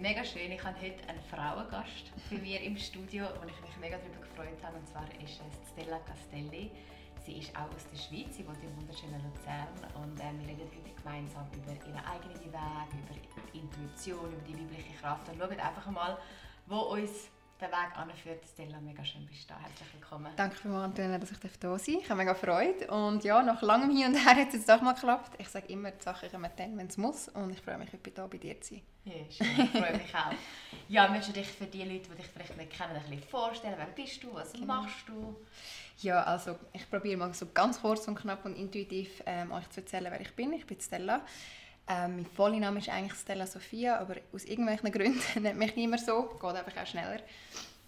Mega schön. Ich habe heute einen Frauengast bei mir im Studio, wo ich mich mega darüber gefreut habe. Und zwar ist es Stella Castelli. Sie ist auch aus der Schweiz, sie wohnt im wunderschönen Luzern. Und äh, wir reden heute gemeinsam über ihren eigenen Weg, über Intuition, über die weibliche Kraft. Und schauen einfach mal, wo uns der Weg anführt. Stella, mega schön bist du da. Herzlich willkommen. Danke vielmals, Antonia, dass ich da sein darf. Ich habe mega Freude. Und ja, nach langem Hin und Her hat es jetzt doch mal geklappt. Ich sage immer, die Sachen kommen dann, wenn es muss. Und ich freue mich, heute hier bei dir zu sein. Ja, schön. Ich freue mich auch. Ja, möchtest du dich für die Leute, die dich vielleicht nicht kennen, ein bisschen vorstellen? Wer bist du? Was genau. machst du? Ja, also ich probiere mal so ganz kurz und knapp und intuitiv ähm, euch zu erzählen, wer ich bin. Ich bin Stella. Ähm, mein voller Name ist eigentlich Stella Sophia, aber aus irgendwelchen Gründen nennt mich niemand so. Geht einfach auch schneller.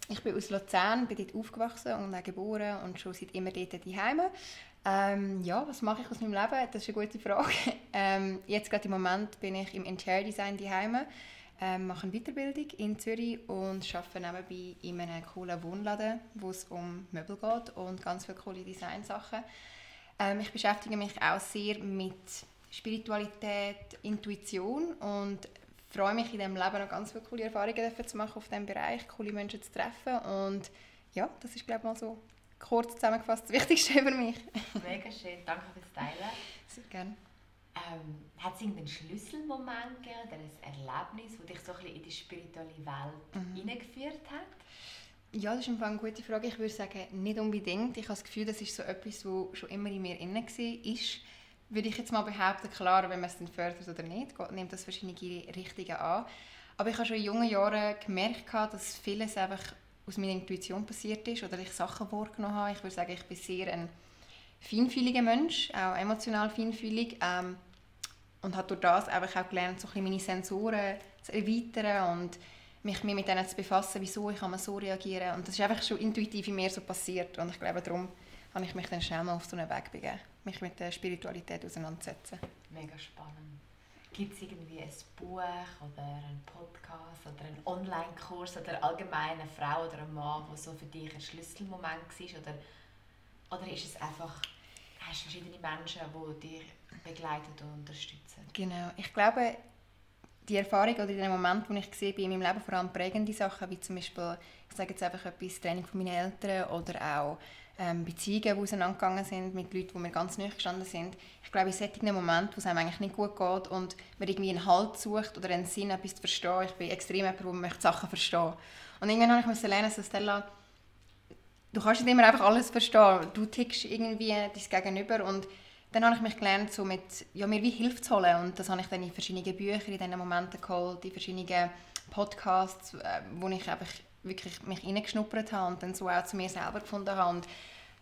Ich bin aus Luzern, bin dort aufgewachsen und auch geboren und schon seit immer dort daheim. Ähm, ja, was mache ich aus meinem Leben? Das ist eine gute Frage. Ähm, jetzt gerade im Moment bin ich im Interior Design daheim, ähm, mache eine Weiterbildung in Zürich und arbeite nebenbei in einem coolen Wohnladen, wo es um Möbel geht und ganz viele coole Designsachen. Ähm, ich beschäftige mich auch sehr mit Spiritualität, Intuition und freue mich in diesem Leben noch ganz viele coole Erfahrungen zu machen auf diesem Bereich, coole Menschen zu treffen und ja, das ist glaube ich mal so kurz zusammengefasst das Wichtigste über mich. Mega schön, danke fürs Teilen. Sehr gerne. Ähm, hat es irgendeinen Schlüsselmoment gegeben oder ein Erlebnis, das dich so ein bisschen in die spirituelle Welt mhm. hineingeführt hat? Ja, das ist eine gute Frage. Ich würde sagen, nicht unbedingt. Ich habe das Gefühl, das ist so etwas, das schon immer in mir inne war würde ich jetzt mal behaupten, klar, wenn man es dann fördert oder nicht, nimmt das verschiedene Richtungen an. Aber ich habe schon in jungen Jahren gemerkt, dass vieles einfach aus meiner Intuition passiert ist oder ich Sachen wahrgenommen habe. Ich würde sagen, ich bin sehr ein feinfühliger Mensch, auch emotional feinfühlig. Ähm, und habe durch das einfach auch gelernt, so ein meine Sensoren zu erweitern und mich mit denen zu befassen, wieso ich kann so reagieren. Und das ist einfach schon intuitiv in mir so passiert. Und ich glaube, darum habe ich mich dann schnell mal auf so einen Weg begeben mich mit der Spiritualität auseinandersetzen. Mega spannend. Gibt es irgendwie ein Buch oder einen Podcast oder einen Online-Kurs oder allgemein eine Frau oder ein Mann, der so für dich ein Schlüsselmoment war? Oder, oder ist es einfach, hast du verschiedene Menschen, die dich begleiten und unterstützen? Genau. Ich glaube, die Erfahrung oder den Moment, wo ich gesehen bin in meinem Leben vor allem prägende Sachen, wie zum Beispiel, ich sage jetzt einfach etwas, Training von meinen Eltern oder auch ähm, Beziehungen, die auseinandergegangen sind mit Leuten, die mir ganz nahe gestanden sind. Ich glaube, in solchen Momenten, wo es einem eigentlich nicht gut geht und man irgendwie einen Halt sucht oder einen Sinn, etwas zu verstehen, ich bin extrem jemand, der möchte Sachen verstehen. Und irgendwann habe ich lernen, dass Stella, du kannst nicht immer einfach alles verstehen. Du tickst irgendwie dein Gegenüber und dann habe ich mich gelernt, so mit, ja, mir wie Hilfe zu holen. Und das habe ich dann in verschiedenen Büchern in diesen Momenten geholt, in verschiedenen Podcasts, äh, wo ich einfach wirklich mich reingeschnuppert habe und dann so auch zu mir selber gefunden habe. Und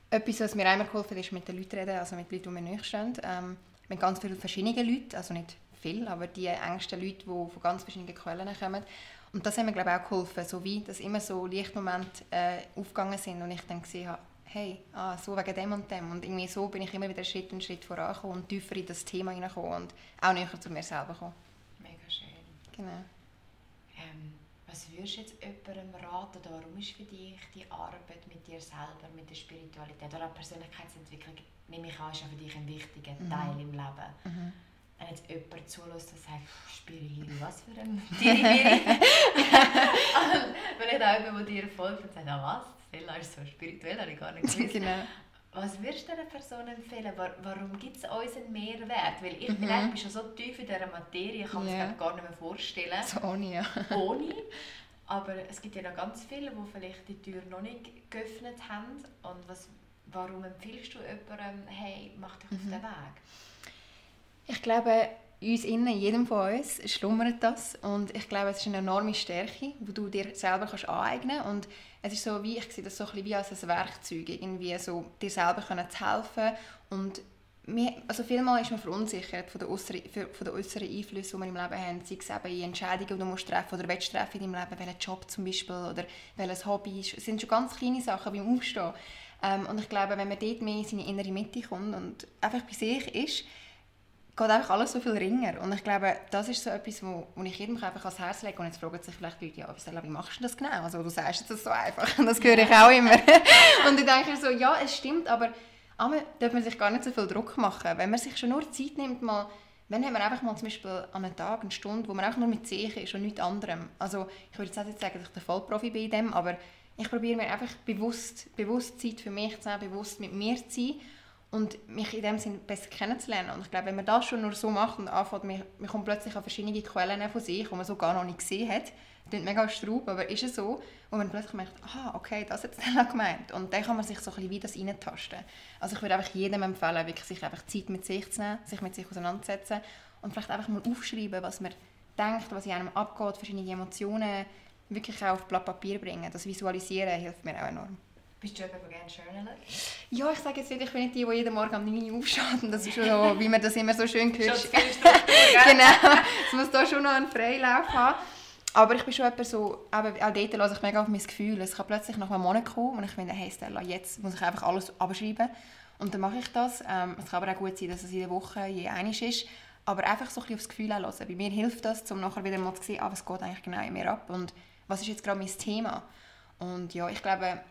etwas, was mir einmal geholfen hat, ist mit den Leuten reden, also mit Leuten, die mir nicht stehen. Ähm, mit ganz vielen verschiedenen Leuten, also nicht viel, aber die engsten Leute, die von ganz verschiedenen Quellen kommen. Und das hat mir glaube ich, auch geholfen, so wie, dass immer so Lichtmomente äh, aufgegangen sind und ich dann gesehen habe, hey, ah, so wegen dem und dem. Und irgendwie so bin ich immer wieder Schritt und Schritt vorangekommen und tiefer in das Thema hineingekommen und auch näher zu mir selber gekommen. Mega schön. Genau. Was würdest du jetzt jemandem raten, oder warum ist für dich die Arbeit mit dir selber, mit der Spiritualität oder auch Persönlichkeitsentwicklung, nehme ich an, ist ja für dich ein wichtiger mhm. Teil im Leben. Mhm. Wenn jetzt jemand zulässt und sagt, Spirihiri, was für ein Diribiri. Wenn ich da jemand, der dir folgt und sagt, ah was, Stella ist so spirituell, habe ich gar nicht gewusst. genau. Was würdest du einer Person empfehlen? Warum gibt es uns einen Mehrwert? Weil ich mhm. bin, bin schon so tief in dieser Materie, ich kann yeah. mir gar nicht mehr vorstellen. So ohne, ja. ohne. Aber es gibt ja noch ganz viele, die vielleicht die Tür noch nicht geöffnet haben. Und was, warum empfiehlst du jemandem, hey, mach dich mhm. auf den Weg? Ich glaube, uns in jedem von uns, schlummert das. Und ich glaube, es ist eine enorme Stärke, die du dir selber kannst aneignen kannst. Und es ist so, wie, ich sehe das so ein wie als ein Werkzeug, irgendwie so dir selber können zu helfen und also vielmal ist man verunsichert von den äußeren, von den äußeren Einflüssen, die wir im Leben haben. Sei es eben in Entscheidungen, die du musst treffen oder willst treffen in deinem Leben, welchen Job zum Beispiel oder welches Hobby. Es sind schon ganz kleine Sachen beim Aufstehen. Ähm, und ich glaube, wenn man dort mehr in seine innere Mitte kommt und einfach bei sich ist, geht einfach alles so viel ringer. Und ich glaube, das ist so etwas, wo, wo ich jedem einfach ans Herz lege. Und jetzt fragen sich vielleicht Leute, ja, wie machst du das genau? Also du sagst jetzt das so einfach. Und das höre ich auch immer. und ich denke so, ja, es stimmt, aber einmal darf man sich gar nicht so viel Druck machen. Wenn man sich schon nur Zeit nimmt, mal, wenn wir einfach mal zum Beispiel an einem Tag, eine Stunde, wo man einfach nur mit sich ist und nichts anderem. Also ich würde jetzt nicht sagen, dass ich der Vollprofi bin in dem, aber ich probiere mir einfach bewusst, bewusst Zeit für mich zu nehmen, bewusst mit mir zu sein und mich in dem Sinne besser kennenzulernen. Und ich glaube, wenn man das schon nur so macht und anfängt, man, kommt plötzlich an verschiedene Quellen von sich, die man so gar noch nicht gesehen hat, klingt mega straub, aber ist es so, wo man plötzlich merkt, ah, okay, das hat Stella gemeint. Und dann kann man sich so ein bisschen wie das reintasten. Also ich würde einfach jedem empfehlen, wirklich sich einfach Zeit mit sich zu nehmen, sich mit sich auseinanderzusetzen und vielleicht einfach mal aufschreiben, was man denkt, was in einem abgeht, verschiedene Emotionen wirklich auch auf Blatt Papier bringen. Das Visualisieren hilft mir auch enorm. Bist du jemand, der gerne journalen? Ja, ich sage jetzt nicht, ich bin nicht die, die jeden Morgen am 9 Uhr aufsteht. Und das ist schon so, wie man das immer so schön hört. genau. Es muss da schon noch einen Freilauf haben. Aber ich bin schon jemand so, eben, auch dort lasse ich mega auf mein Gefühl. Es kann plötzlich nach einem Monat kommen und ich finde, hey Stella, jetzt muss ich einfach alles abschreiben. Und dann mache ich das. Ähm, es kann aber auch gut sein, dass es der Woche je einiges ist. Aber einfach so ein bisschen aufs Gefühl hören. Bei mir hilft das, um nachher wieder mal zu sehen, ah, was geht eigentlich genau in mir ab und was ist jetzt gerade mein Thema. Und ja, ich glaube,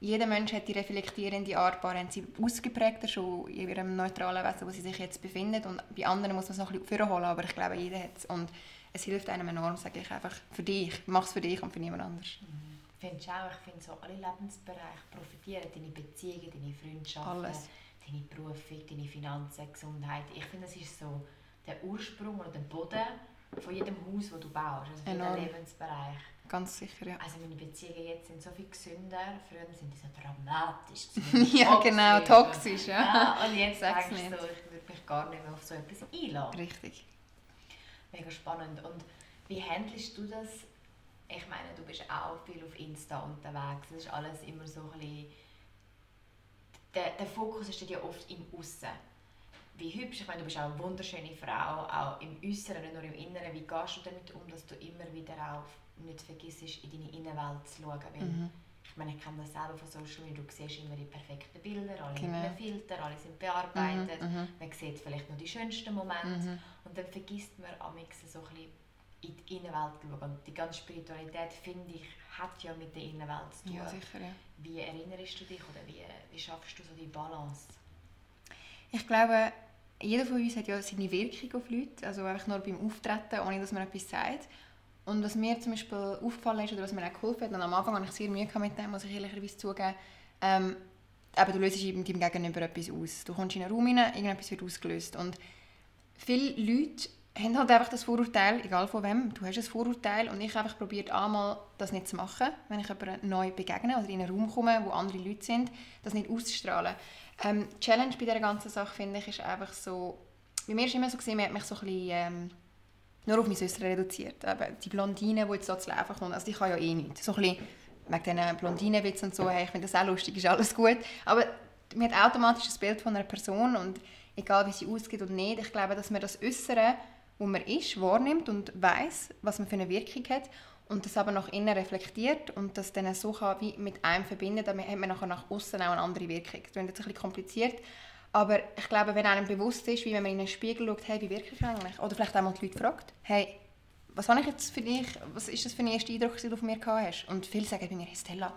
jeder Mensch hat die reflektierende Art, haben sie ausgeprägter schon in ihrem neutralen Wesen, wo sie sich jetzt befinden und bei anderen muss man es noch ein bisschen holen, aber ich glaube, jeder hat es und es hilft einem enorm, sage ich einfach, für dich, mach es für dich und für niemand anders. Mhm. Finde ich auch, ich finde so alle Lebensbereiche profitieren, deine Beziehungen, deine Freundschaften, Alles. deine Berufung, deine Finanzen, Gesundheit, ich finde, das ist so der Ursprung oder der Boden von jedem Haus, das du baust, also von jedem Lebensbereich. Ganz sicher, ja. Also meine Beziehungen jetzt sind so viel gesünder. Früher sind die so dramatisch. ja, genau, toxisch. Ja. ja und jetzt sagst du so, ich würde mich gar nicht mehr auf so etwas einladen. Richtig. Mega spannend. Und wie handelst du das? Ich meine, du bist auch viel auf Insta unterwegs. Das ist alles immer so ein bisschen... Der, der Fokus ist ja oft im Aussen wie hübsch, ich meine, du bist auch eine wunderschöne Frau, auch im Äußeren, nicht nur im Inneren. Wie gehst du damit um, dass du immer wieder auch nicht vergisst, in deine Innenwelt zu schauen? Weil, mhm. Ich meine, ich kenne das selber von Social Media, du siehst immer die perfekten Bilder, alle genau. mit Filter, alle sind bearbeitet, mhm, mhm. man sieht vielleicht nur die schönsten Momente mhm. und dann vergisst man am so ein bisschen in die Innenwelt zu schauen. Und die ganze Spiritualität, finde ich, hat ja mit der Innenwelt zu tun. Ja, sicher, ja. Wie erinnerst du dich oder wie, wie schaffst du so die Balance? Ich glaube, jeder von uns hat ja seine Wirkung auf Leute, also einfach nur beim Auftreten, ohne dass man etwas sagt. Und was mir zum Beispiel aufgefallen ist oder was mir auch geholfen hat, und am Anfang hatte ich sehr Mühe mit dem, muss ich ehrlicherweise zugeben, ähm, eben, du löst mit deinem Gegenüber etwas aus. Du kommst in einen Raum rein, irgendetwas wird ausgelöst. Und viele Leute haben halt einfach das Vorurteil, egal von wem, du hast ein Vorurteil und ich habe einfach probiert, einmal das nicht zu machen, wenn ich jemandem neu begegne oder in einen Raum komme, wo andere Leute sind, das nicht auszustrahlen. Ähm, die Challenge bei dieser ganzen Sache, finde ich, ist einfach so, bei mir war es immer so, gewesen, man hat mich so ein bisschen, ähm, nur auf mein Äußere reduziert. Aber die Blondine, die jetzt so zu Leben kommt, also die kann ja eh nichts. So ein bisschen wegen diesen Blondinenwitzen und so, hey, ich finde das auch lustig, ist alles gut. Aber man hat automatisch das Bild von einer Person und egal wie sie ausgeht oder nicht, ich glaube, dass man das Äußere, wo man ist, wahrnimmt und weiß, was man für eine Wirkung hat und das aber nach innen reflektiert und das dann so kann wie mit einem verbinden, dann hat man nachher nach außen auch eine andere Wirkung. Das ist ein bisschen kompliziert, aber ich glaube, wenn einem bewusst ist, wie wenn man in einen Spiegel schaut, hey, wie wirke ich eigentlich? Oder vielleicht auch mal die Leute fragt, hey, was habe ich jetzt für dich, was ist das für ein erster Eindruck, den du von mir gehabt hast? Und viele sagen bei mir, hey Stella,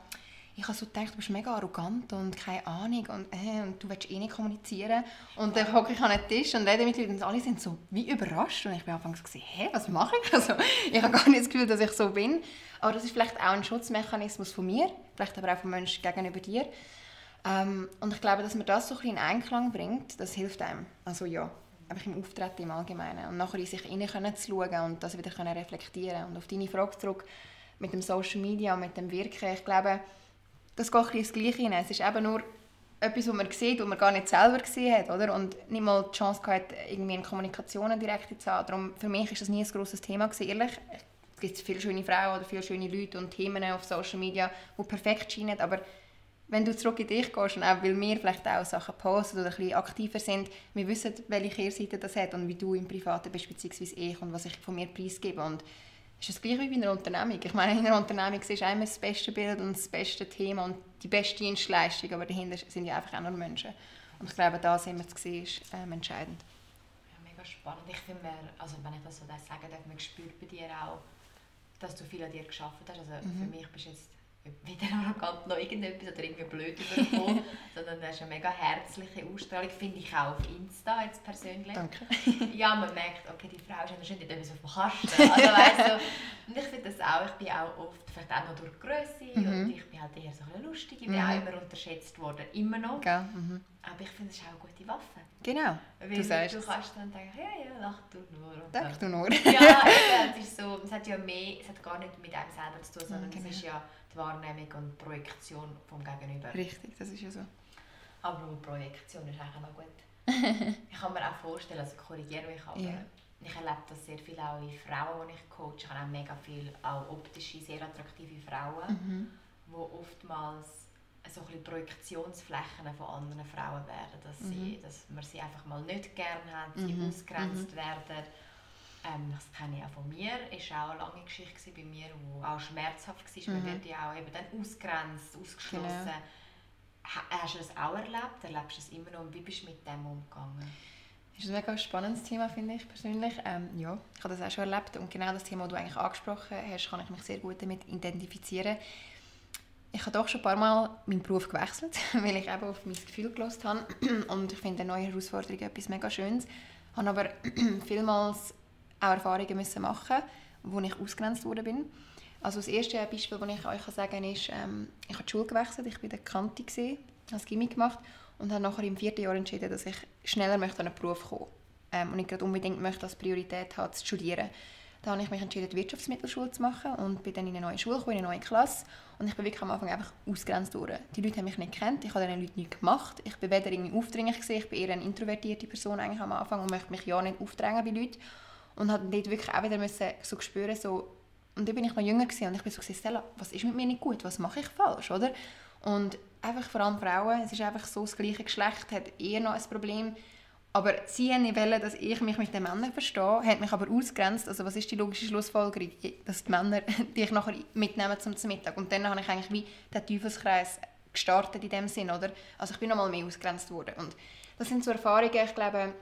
ich habe so gedacht, du bist mega arrogant und keine Ahnung und, äh, und du willst eh nicht kommunizieren. Und dann hocke ich an den Tisch und rede mit Leuten und alle sind so wie überrascht. Und ich bin anfangs gesehen, hä, was mache ich? Also, ich habe gar nicht das Gefühl, dass ich so bin. Aber das ist vielleicht auch ein Schutzmechanismus von mir, vielleicht aber auch vom Menschen gegenüber dir. Ähm, und ich glaube, dass man das so ein bisschen in Einklang bringt, das hilft einem. Also ja, einfach im Auftreten im Allgemeinen. Und nachher in sich hinein zu schauen und das wieder können reflektieren Und auf deine Frage zurück mit dem Social Media und mit dem Wirken, ich glaube, das geht ein ins Gleiche hinein. Es ist eben nur etwas, was man sieht, was man gar nicht selber gesehen hat, oder? Und nicht mal die Chance gehabt, irgendwie in Kommunikation direkt zu haben. Darum, für mich ist das nie ein grosses Thema gewesen, ehrlich. Es gibt viele schöne Frauen oder viele schöne Leute und Themen auf Social Media, die perfekt scheinen, aber wenn du zurück in dich gehst und auch, weil wir vielleicht auch Sachen posten oder ein bisschen aktiver sind, wir wissen, welche Kehrseite das hat und wie du im Privaten bist, beziehungsweise ich und was ich von mir preisgebe und ist das gleich wie bei einer Unternehmung. Ich meine, in einer Unternehmung siehst du immer das beste Bild und das beste Thema und die beste Dienstleistung, aber dahinter sind ja einfach auch nur Menschen. Und ich glaube, da sind wir zu sehen, ist ähm, entscheidend. Ja, mega spannend. Ich finde, also wenn ich das so sagen darf, man spürt bei dir auch, dass du viel an dir geschafft hast. Also mhm. für mich bist jetzt weder arrogant noch irgendetwas oder irgendwie blöd überkommen, sondern das ist eine mega herzliche Ausstrahlung, finde ich auch auf Insta jetzt persönlich. Danke. ja, man merkt, okay, die Frau ist wahrscheinlich nicht so auf dem Kasten. Also, weißt du, und ich finde das auch, ich bin auch oft, vielleicht auch noch durch Größe mhm. und ich bin halt eher so ein lustig, ich bin mhm. auch immer unterschätzt worden, immer noch. Ja, mhm. Aber ich finde, es ist auch eine gute Waffe. Genau, Weil du sagst Du kannst dann denken, ja, ja, lach du nur. Lach du nur. ja, es ist so, es hat ja mehr, es hat gar nicht mit einem selber zu tun, sondern mhm, genau. es ist ja die Wahrnehmung und die Projektion vom Gegenüber. Richtig, das ist ja so. Aber eine Projektion ist eigentlich noch gut. ich kann mir auch vorstellen, also korrigiere mich, aber yeah. ich erlebe das sehr viel auch in Frauen, die ich coache. Ich habe auch mega viele auch optische, sehr attraktive Frauen, mhm. die oftmals so ein Projektionsflächen von anderen Frauen werden, dass, mhm. sie, dass man sie einfach mal nicht gerne hat, sie mhm. ausgrenzt mhm. werden ähm, das kenne ich auch von mir. Es war auch eine lange Geschichte bei mir, die auch schmerzhaft war. Mhm. Man wird ja auch eben dann ausgrenzt, ausgeschlossen. Genau. Hast du das auch erlebt? Erlebst du das immer noch? Und wie bist du mit dem umgegangen? Das ist ein mega spannendes Thema, finde ich persönlich. Ähm, ja, ich habe das auch schon erlebt. Und genau das Thema, das du eigentlich angesprochen hast, kann ich mich sehr gut damit identifizieren. Ich habe doch schon ein paar Mal meinen Beruf gewechselt, weil ich eben auf mein Gefühl gelost habe. Und ich finde eine neue Herausforderung etwas mega Schönes. Ich habe aber vielmals auch Erfahrungen müssen machen wo ich ausgrenzt worden bin. Also das erste Beispiel, das ich euch sagen kann, ist, ähm, ich habe die Schule gewechselt, ich war der Kante, habe das Gimmick gemacht und habe nachher im vierten Jahr entschieden, dass ich schneller möchte an einen Beruf kommen ähm, und ich gerade unbedingt möchte als Priorität haben, zu studieren. Da habe ich mich entschieden, die Wirtschaftsmittelschule zu machen und bin dann in eine neue Schule gekommen, in eine neue Klasse. Und ich bin wirklich am Anfang einfach ausgrenzt worden. Die Leute haben mich nicht gekannt, ich habe diesen Leuten nichts gemacht. Ich bin weder irgendwie aufdringlich gewesen, ich bin eher eine introvertierte Person eigentlich am Anfang und möchte mich ja nicht aufdrängen bei Leuten. Und hat dort wirklich auch wieder müssen so spüren, so, und dann bin ich noch jünger gewesen, und ich bin so Stella, was ist mit mir nicht gut, was mache ich falsch, oder? Und einfach vor allem Frauen, es ist einfach so, das gleiche Geschlecht hat eher noch ein Problem, aber sie wollen, dass ich mich mit den Männern verstehe, haben mich aber ausgrenzt. Also was ist die logische Schlussfolgerung? Dass die Männer dich nachher mitnehmen zum Mittag. Und dann habe ich eigentlich wie den Teufelskreis gestartet in dem Sinn, oder? Also ich bin noch mal mehr ausgrenzt worden. Und das sind so Erfahrungen, ich glaube,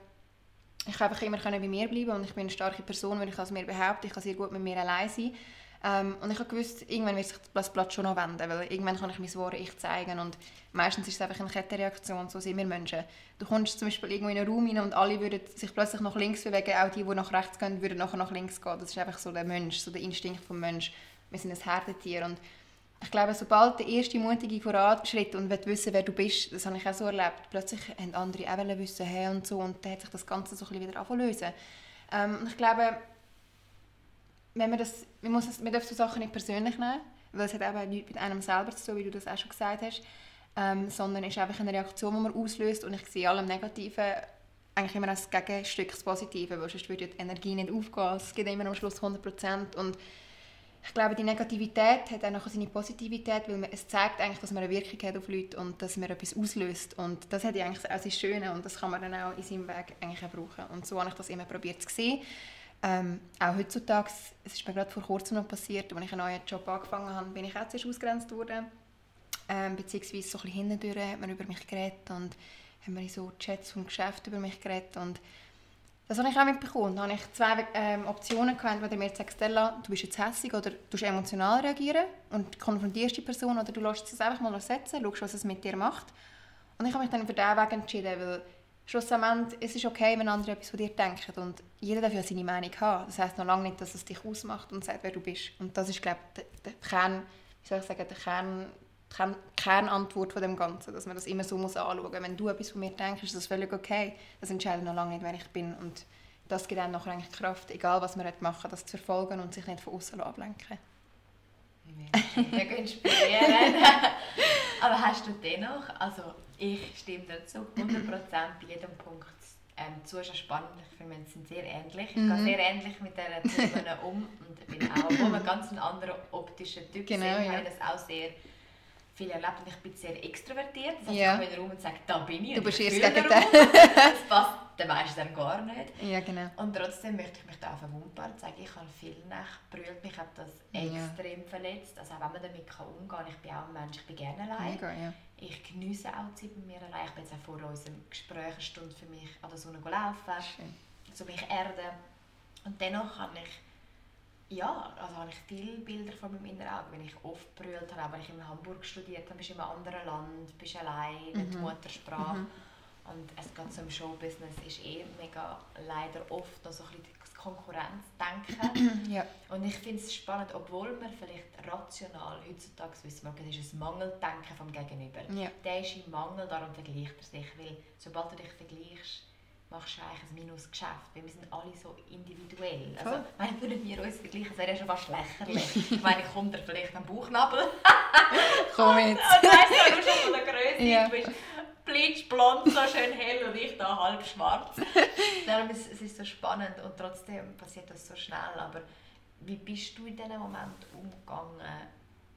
ich einfach immer bei mir bleiben und ich bin eine starke Person, wenn ich das mir behaupte. Ich kann sehr gut mit mir allein sein. Ähm, und ich habe gewusst, irgendwann wird sich das Blatt schon noch wenden, weil irgendwann kann ich mein wahre Ich zeigen und meistens ist es einfach eine Kettenreaktion, so sind wir Menschen. Du kommst zum Beispiel irgendwo in einen Raum rein und alle würden sich plötzlich nach links bewegen, auch die, die nach rechts gehen, würden nachher nach links gehen. Das ist einfach so der Mensch, so der Instinkt des Menschen. Wir sind ein Herdentier und ich glaube, sobald der erste mutige Voranschritt und wissen, wer du bist, das habe ich auch so erlebt, plötzlich haben andere auch wissen, hey und so, und dann hat sich das Ganze so ein wieder anfangen ähm, ich glaube, wenn man das, man, muss man darf so Sachen nicht persönlich nehmen, weil es hat eben nichts mit einem selber zu tun, wie du das auch schon gesagt hast, ähm, sondern es ist einfach eine Reaktion, die man auslöst und ich sehe allem Negativen eigentlich immer als Gegenstück das Positive, weil sonst würde die Energie nicht aufgehen, es geht immer am Schluss 100% und ich glaube, die Negativität hat auch seine Positivität, weil man, es zeigt eigentlich, dass man eine Wirkung hat auf Leute und dass man etwas auslöst. Und das hat ja eigentlich auch sein Schöne und das kann man dann auch in seinem Weg eigentlich auch brauchen. Und so habe ich das immer probiert zu sehen. Ähm, auch heutzutage, es ist mir gerade vor kurzem noch passiert, als ich einen neuen Job angefangen habe, bin ich auch zuerst ausgrenzt worden. Ähm, beziehungsweise so ein bisschen hat man über mich geredet und haben wir in so Chats vom Geschäft über mich geredet und das habe ich auch mitbekommen. Da hatte ich zwei ähm, Optionen, gehabt. entweder mir sagt, Stella, du bist jetzt hässlich oder du emotional reagieren und konfrontierst die Person oder du lässt es einfach mal ersetzen, schaust, was es mit dir macht. Und ich habe mich dann für diesen Weg entschieden, weil schlussendlich es ist okay, wenn andere etwas von dir denken und jeder darf ja seine Meinung haben. Das heisst noch lange nicht, dass es dich ausmacht und sagt, wer du bist. Und das ist, glaube ich, der, der Kern, wie soll ich sagen, der Kern Kern, Kernantwort von dem Ganzen, dass man das immer so muss anschauen muss. Wenn du etwas von mir denkst, ist das völlig okay. Das entscheidet noch lange nicht, wer ich bin. Und das gibt einem nachher eigentlich Kraft, egal was man machen das zu verfolgen und sich nicht von außen ablenken. Mega inspirierend. Aber hast du dennoch, also ich stimme dazu 100% bei jedem Punkt ähm, zu, ist spannend. Ich finde, wir sind sehr ähnlich. Ich mhm. gehe sehr ähnlich mit diesen Themen um und bin auch, obwohl wir ganz ein anderer optischer Typ genau, sind, ja. habe ich das auch sehr viel erlebt und ich bin sehr extrovertiert. Das heißt, Ja. ich komme in den Raum und sage, da bin ich. Du bist fühle gegen den. Das passt den meisten gar nicht. Ja, genau. Und trotzdem möchte ich mich da auch verwundbar zeigen. Ich habe viel nachgebrüllt, mich hat das Ja. extrem verletzt. Also auch wenn man damit kann umgehen kann, ich bin auch ein Mensch, ich bin gerne allein. Mega, ja. Ich genieße auch Zeit mit mir allein. Ich bin jetzt auch vor unserem Gespräch eine Stunde für mich an der Sonne laufen, Schön. so mich erden. Und dennoch habe ich, ja, also habe ich viele Bilder vor meinem inneren Auge, wenn ich oft brüllt habe, wenn ich in Hamburg studiert habe, bist du in einem anderen Land, bist allein, nicht die Muttersprache. Und es geht so im Showbusiness ist eh mega leider oft noch so ein bisschen das Konkurrenzdenken. Ja. Und ich finde es spannend, obwohl man vielleicht rational heutzutage wissen wir, das ist ein Mangeldenken vom Gegenüber. Ja. Der ist im Mangel, darum vergleicht er sich. Weil sobald du dich vergleichst, machst du eigentlich ein Minusgeschäft. Weil wir sind alle so individuell. Also, Voll. wenn würden wir uns vergleichen, das wäre ja schon fast lächerlich. ich meine, kommt er vielleicht am Bauchnabel. Komm jetzt. Und weißt du, du schon von der Größe, Ja. du bist blitzblond, so schön hell und ich da halb schwarz. Darum ist es ist so spannend und trotzdem passiert das so schnell. Aber wie bist du in diesem Moment umgegangen,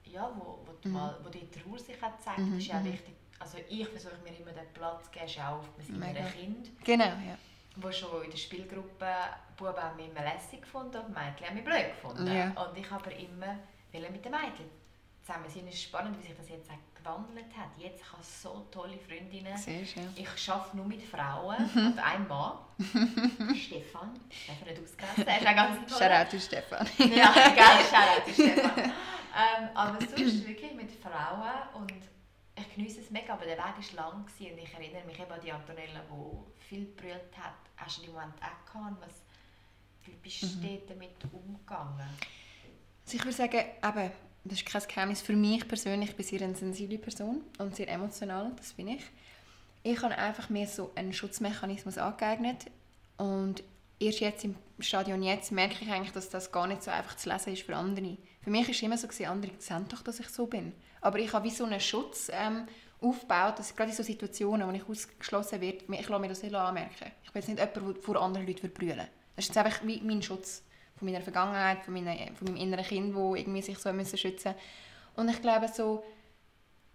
ja, wo, wo, du mal, wo die Trauer sich hat gezeigt? Mhm, ist ja mhm. wichtig. Also ich versuche mir immer den Platz zu geben, auch mit Mega. meinem Kind, Genau, ja. wo schon in der Spielgruppe Buben haben mich immer lässig gefunden und Mädchen haben mich blöd gefunden. Ja. Und ich habe aber immer will mit den Mädchen zusammen sein. Es ist spannend, wie sich das jetzt auch gewandelt hat. Jetzt habe ich so tolle Freundinnen. Siehst ja. Ich arbeite nur mit Frauen und einem Mann. Stefan. Darf nicht ausgrenzen. Er ist auch ganz toll. Shoutout to Stefan. Ja, geil, Shoutout Stefan. Ähm, aber sonst wirklich mit Frauen und ich genieße es mega, aber der Weg war lang gewesen. und ich erinnere mich eben an die Antonella, die viel gebrüllt hat. Hast du im Moment auch gehabt? Was, wie bist du dort damit umgegangen? Also ich würde sagen, eben, das ist kein Geheimnis. Für mich persönlich ich bin sehr eine sensible Person und sehr emotional, das bin ich. Ich habe einfach mir so einen Schutzmechanismus angeeignet und erst jetzt im Stadion jetzt merke ich eigentlich, dass das gar nicht so einfach zu lesen ist für andere. Für mich war es immer so, gewesen, andere sehen doch, dass ich so bin. Aber ich habe wie so einen Schutz ähm, aufgebaut, dass gerade in so Situationen, wo ich ausgeschlossen werde, ich lasse mir das nicht anmerken. Ich bin jetzt nicht jemand, der vor anderen Leuten brüllen. Das ist jetzt einfach wie mein Schutz von meiner Vergangenheit, von, meiner, von meinem inneren Kind, wo irgendwie sich so müssen schützen Und ich glaube so,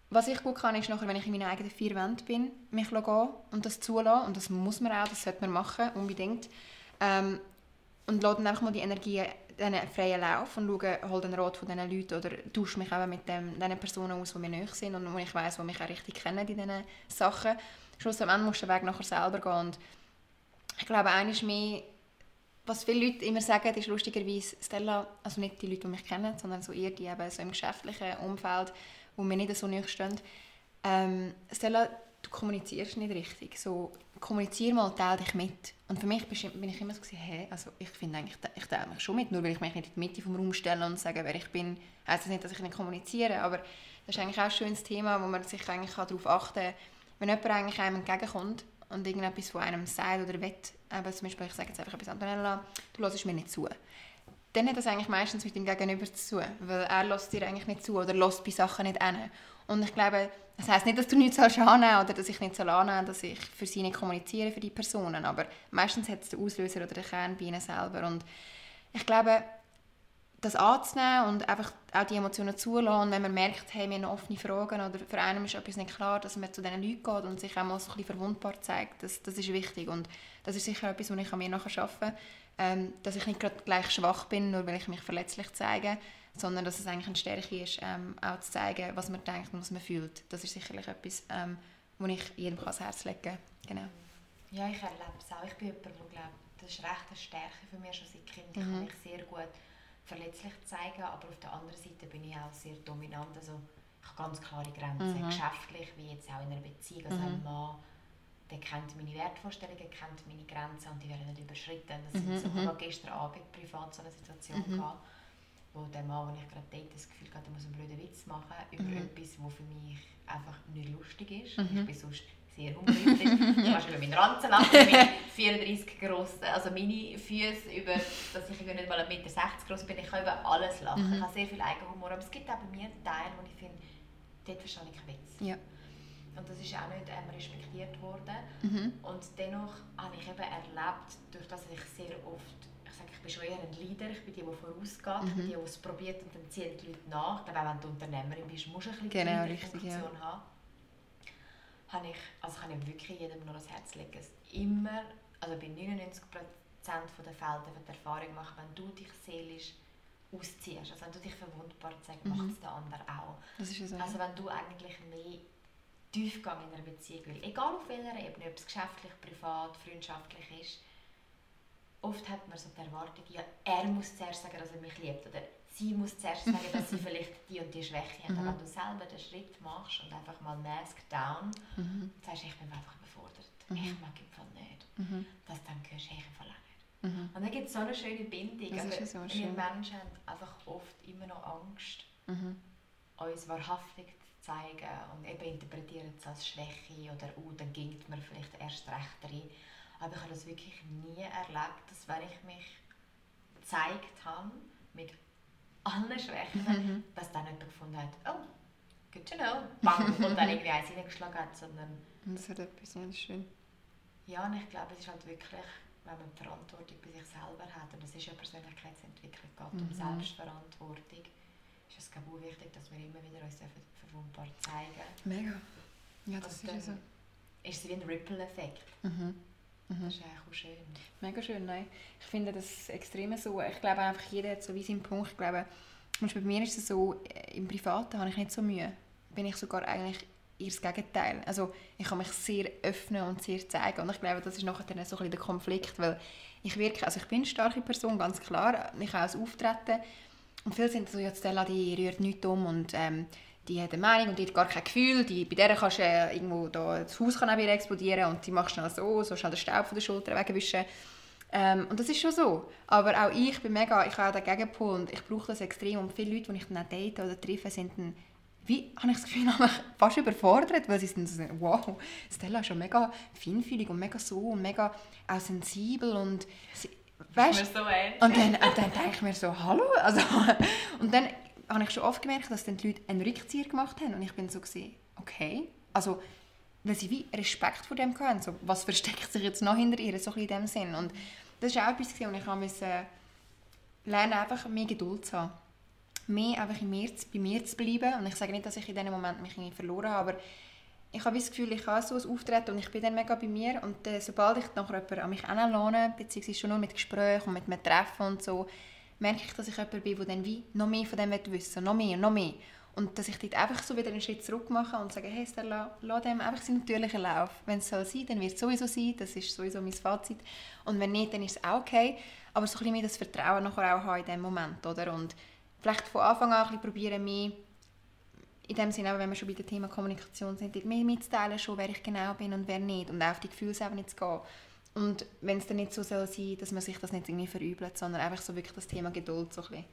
was ich gut kann, ist nachher, wenn ich in meinen eigenen vier Wänden bin, mich gehen und das zulassen. Und das muss man auch, das sollte man machen, unbedingt. Ähm, und lasse dann einfach mal die Energie diesen freien Lauf und schaue, hol den Rat von diesen Leuten oder tausche mich eben mit dem, diesen Personen aus, die mir nahe sind und wo ich weiss, die mich auch richtig kennen in diesen Sachen. Schlussendlich musst du den Weg nachher selber gehen. Und ich glaube, eines mehr, was viele Leute immer sagen, ist lustigerweise, Stella, also nicht die Leute, die mich kennen, sondern so eher die eben so im geschäftlichen Umfeld, wo mir nicht so nahe stehen. Ähm, Stella, du kommunizierst nicht richtig. So, kommunizier mal, teile dich mit. Und für mich bin ich immer so, hä, also ich finde eigentlich, ich teile mich schon mit, nur weil ich mich nicht in die Mitte vom Raum stelle und sage, wer ich bin, heisst das nicht, dass ich nicht kommuniziere, aber das ist eigentlich auch ein schönes Thema, wo man sich eigentlich darauf achten kann, wenn jemand eigentlich einem entgegenkommt und irgendetwas von einem sagt oder will, eben zum Beispiel, ich sage jetzt einfach etwas, Antonella, du hörst mir nicht zu. Dann hat das eigentlich meistens mit dem Gegenüber zu tun, weil er lässt dir eigentlich nicht zu oder lässt bei Sachen nicht hin. Und ich glaube, das heisst nicht, dass du nichts sollst annehmen oder dass ich nicht soll annehmen dass ich für sie nicht kommuniziere, für die Personen, aber meistens hat es den Auslöser oder den Kern bei ihnen selber und ich glaube, das anzunehmen und einfach auch die Emotionen zulassen. Wenn man merkt, hey, wir haben offene Fragen oder für einen ist etwas nicht klar, dass man zu diesen Leuten geht und sich auch mal so ein bisschen verwundbar zeigt, das, das ist wichtig. Und das ist sicher etwas, was ich an mir nachher arbeiten ähm, dass ich nicht gerade gleich schwach bin, nur weil ich mich verletzlich zeige, sondern dass es eigentlich eine Stärke ist, ähm, auch zu zeigen, was man denkt und was man fühlt. Das ist sicherlich etwas, ähm, wo ich jedem ans Herz legen kann. Genau. Ja, ich erlebe es auch. Ich bin jemand, der glaubt, das ist recht eine Stärke für mich schon seit Kind. Ich Mhm. kann mich sehr gut verletzlich zeigen, aber auf der anderen Seite bin ich auch sehr dominant. Also ich habe ganz klare Grenzen, Mhm. geschäftlich wie jetzt auch in einer Beziehung. Also Mhm. ein Mann, der kennt meine Wertvorstellungen, kennt meine Grenzen und die werden nicht überschritten. Das Mhm, sind so, mhm. ich gestern Abend privat so eine Situation Mhm. gehabt, wo der Mann, den ich gerade date, das Gefühl hatte, er muss einen blöden Witz machen über Mhm. etwas, was für mich einfach nicht lustig ist. Mhm. Ich bin sonst sehr humoristisch. Du kannst über meinen Ranzen lachen, mit 34 grossen, also meine Füße, über, dass ich nicht mal 1,60 Meter groß bin. Ich kann über alles lachen. Mhm. Ich habe sehr viel Eigenhumor, aber es gibt auch bei mir Teile, wo ich finde, dort verstehe ich keinen Witz. Ja. Und das ist auch nicht ähm, respektiert worden. Mhm. Und dennoch habe ich eben erlebt, durch das ich sehr oft, ich sage, ich bin schon eher ein Leader, ich bin die, die vorausgeht, ich bin die, die es probiert und dann ziehen die Leute nach. Glaube, wenn du Unternehmerin bist, musst du ein bisschen Genau, die richtig, Funktion ja. haben. Habe ich, also kann ich wirklich jedem nur ans Herz legen, es immer, also bei 99% der Fälle der Erfahrung machen, wenn du dich seelisch ausziehst, also wenn du dich verwundbar zeigst, Mhm. macht es der andere auch. Das ist ja so. Also wenn du eigentlich mehr Tiefgang in einer Beziehung willst, egal auf welcher Ebene, ob es geschäftlich, privat, freundschaftlich ist, oft hat man so die Erwartung, ja, er muss zuerst sagen, dass er mich liebt oder sie muss zuerst sagen, dass sie vielleicht die und die Schwäche hat. Aber wenn du selber den Schritt machst und einfach mal mask down Mhm. sagst, ich bin einfach überfordert, Mhm. ich mag im Fall nicht, Mhm. dass dann hörst du, ich im Fall auch nicht. Mhm. Und dann gibt es so eine schöne Bindung. Das aber ja so wir. Menschen haben einfach oft immer noch Angst, Mhm. uns wahrhaftig zu zeigen und eben interpretieren es als Schwäche oder oh, dann ging mir vielleicht erst recht rein. Aber ich habe das wirklich nie erlebt, dass wenn ich mich gezeigt habe, mit allen Schwächen, Mhm. dass dann jemand gefunden hat, oh, good to know, bang, und dann irgendwie eins reingeschlagen hat, sondern das hat etwas ist schön. ja, und ich glaube, es ist halt wirklich, wenn man die Verantwortung bei sich selber hat, und das ist ja Persönlichkeitsentwicklung, geht um Mhm. Selbstverantwortung, ist es glaube ich wichtig, dass wir immer wieder uns verwundbar zeigen Mega. Ja, das ist so. ist es wie ein Ripple-Effekt. Mhm. Mhm. Das ist eigentlich auch schön. Mega schön, nein. Ich finde das extrem so. Ich glaube einfach, jeder hat so wie seinen Punkt. Ich glaube, bei mir ist es so, äh, im Privaten habe ich nicht so Mühe. Bin ich sogar eigentlich eher das Gegenteil. Also ich kann mich sehr öffnen und sehr zeigen. Und ich glaube, das ist nachher dann so ein bisschen der Konflikt, weil ich wirklich, also ich bin eine starke Person, ganz klar. Ich kann auch auftreten. Und viele sind so, ja, Stella, die rührt nichts um und ähm, die hat eine Meinung und die hat gar kein Gefühl. Die, bei der kannst du äh, irgendwo da, das Haus kann auch wieder explodieren und die machst schnell so, so schnell den Staub von der Schulter wegwischen. Ähm, und das ist schon so. Aber auch ich bin mega, ich habe auch den Gegenpol und ich brauche das extrem. Und viele Leute, die ich dann auch date oder treffe, sind dann, wie, habe ich das Gefühl, fast überfordert, weil sie sind so, wow, Stella ist schon mega feinfühlig und mega so und mega auch sensibel und sie, weißt, so und dann, und dann denke ich mir so, hallo? Also, und dann habe ich schon oft gemerkt, dass dann die Leute einen Rückzieher gemacht haben und ich bin so gesehen, okay, also weil sie wie Respekt vor dem hatten, so, was versteckt sich jetzt noch hinter ihr, so in dem Sinn. Und das war auch etwas, gewesen, wo ich musste lernen, einfach mehr Geduld zu haben. Mehr einfach in mir, bei mir zu bleiben. Und ich sage nicht, dass ich in diesem Moment mich irgendwie verloren habe, aber ich habe das Gefühl, ich habe so ein Auftreten und ich bin dann mega bei mir. Und äh, sobald ich nachher jemanden an mich heranlade, beziehungsweise schon nur mit Gesprächen und mit einem Treffen und so, merke ich, dass ich jemand bin, der dann wie noch mehr von dem wissen will, noch mehr noch mehr. Und dass ich dort einfach so wieder einen Schritt zurück mache und sage, hey Stella, lass dem einfach seinen natürlichen Lauf. Wenn es soll sein, dann wird es sowieso sein, das ist sowieso mein Fazit. Und wenn nicht, dann ist es auch okay. Aber so ein bisschen mehr das Vertrauen nachher auch haben in dem Moment, oder? Und vielleicht von Anfang an ein bisschen probieren, mehr in dem Sinne, wenn wir schon bei dem Thema Kommunikation sind, mehr mitzuteilen, schon, wer ich genau bin und wer nicht. Und auch auf die Gefühlsebene zu gehen. Und wenn es dann nicht so soll sein, dass man sich das nicht irgendwie verübelt, sondern einfach so wirklich das Thema Geduld so ein bisschen.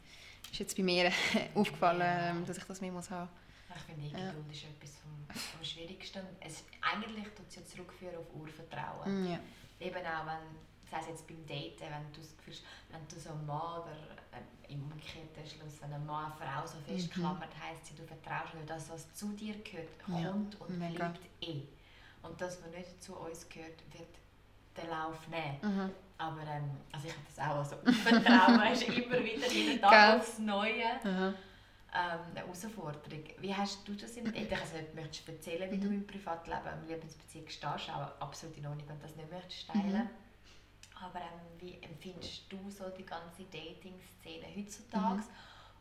Ist jetzt bei mir aufgefallen, Ja. ähm, dass ich das mehr muss haben. Ich finde, Ja. Geduld ist etwas vom, vom Schwierigsten. Es, eigentlich tut es ja zurückführen auf Urvertrauen. Mm, ja. Eben auch, wenn, sei es jetzt beim Daten, wenn du das Gefühl wenn du so einen Mann oder äh, im umgekehrten Schluss, wenn ein Mann eine Frau so festklammert, heisst sie, du vertraust nicht, dass was zu dir gehört, Ja, kommt und mega. bleibt eh. Und das, was nicht zu uns gehört, wird den Lauf nehmen. Mhm. Aber ähm, also ich habe das auch also Vertrauen ist immer wieder jeden Tag aufs Neue Mhm. ähm, eine Herausforderung. Wie hast du das im Dating? Also möchtest erzählen, wie du im Privatleben, im Lebensbeziehung stehst, auch absolut in Ordnung, wenn du das nicht möchtest teilen. Aber ähm, wie empfindest du so die ganze Dating-Szene heutzutage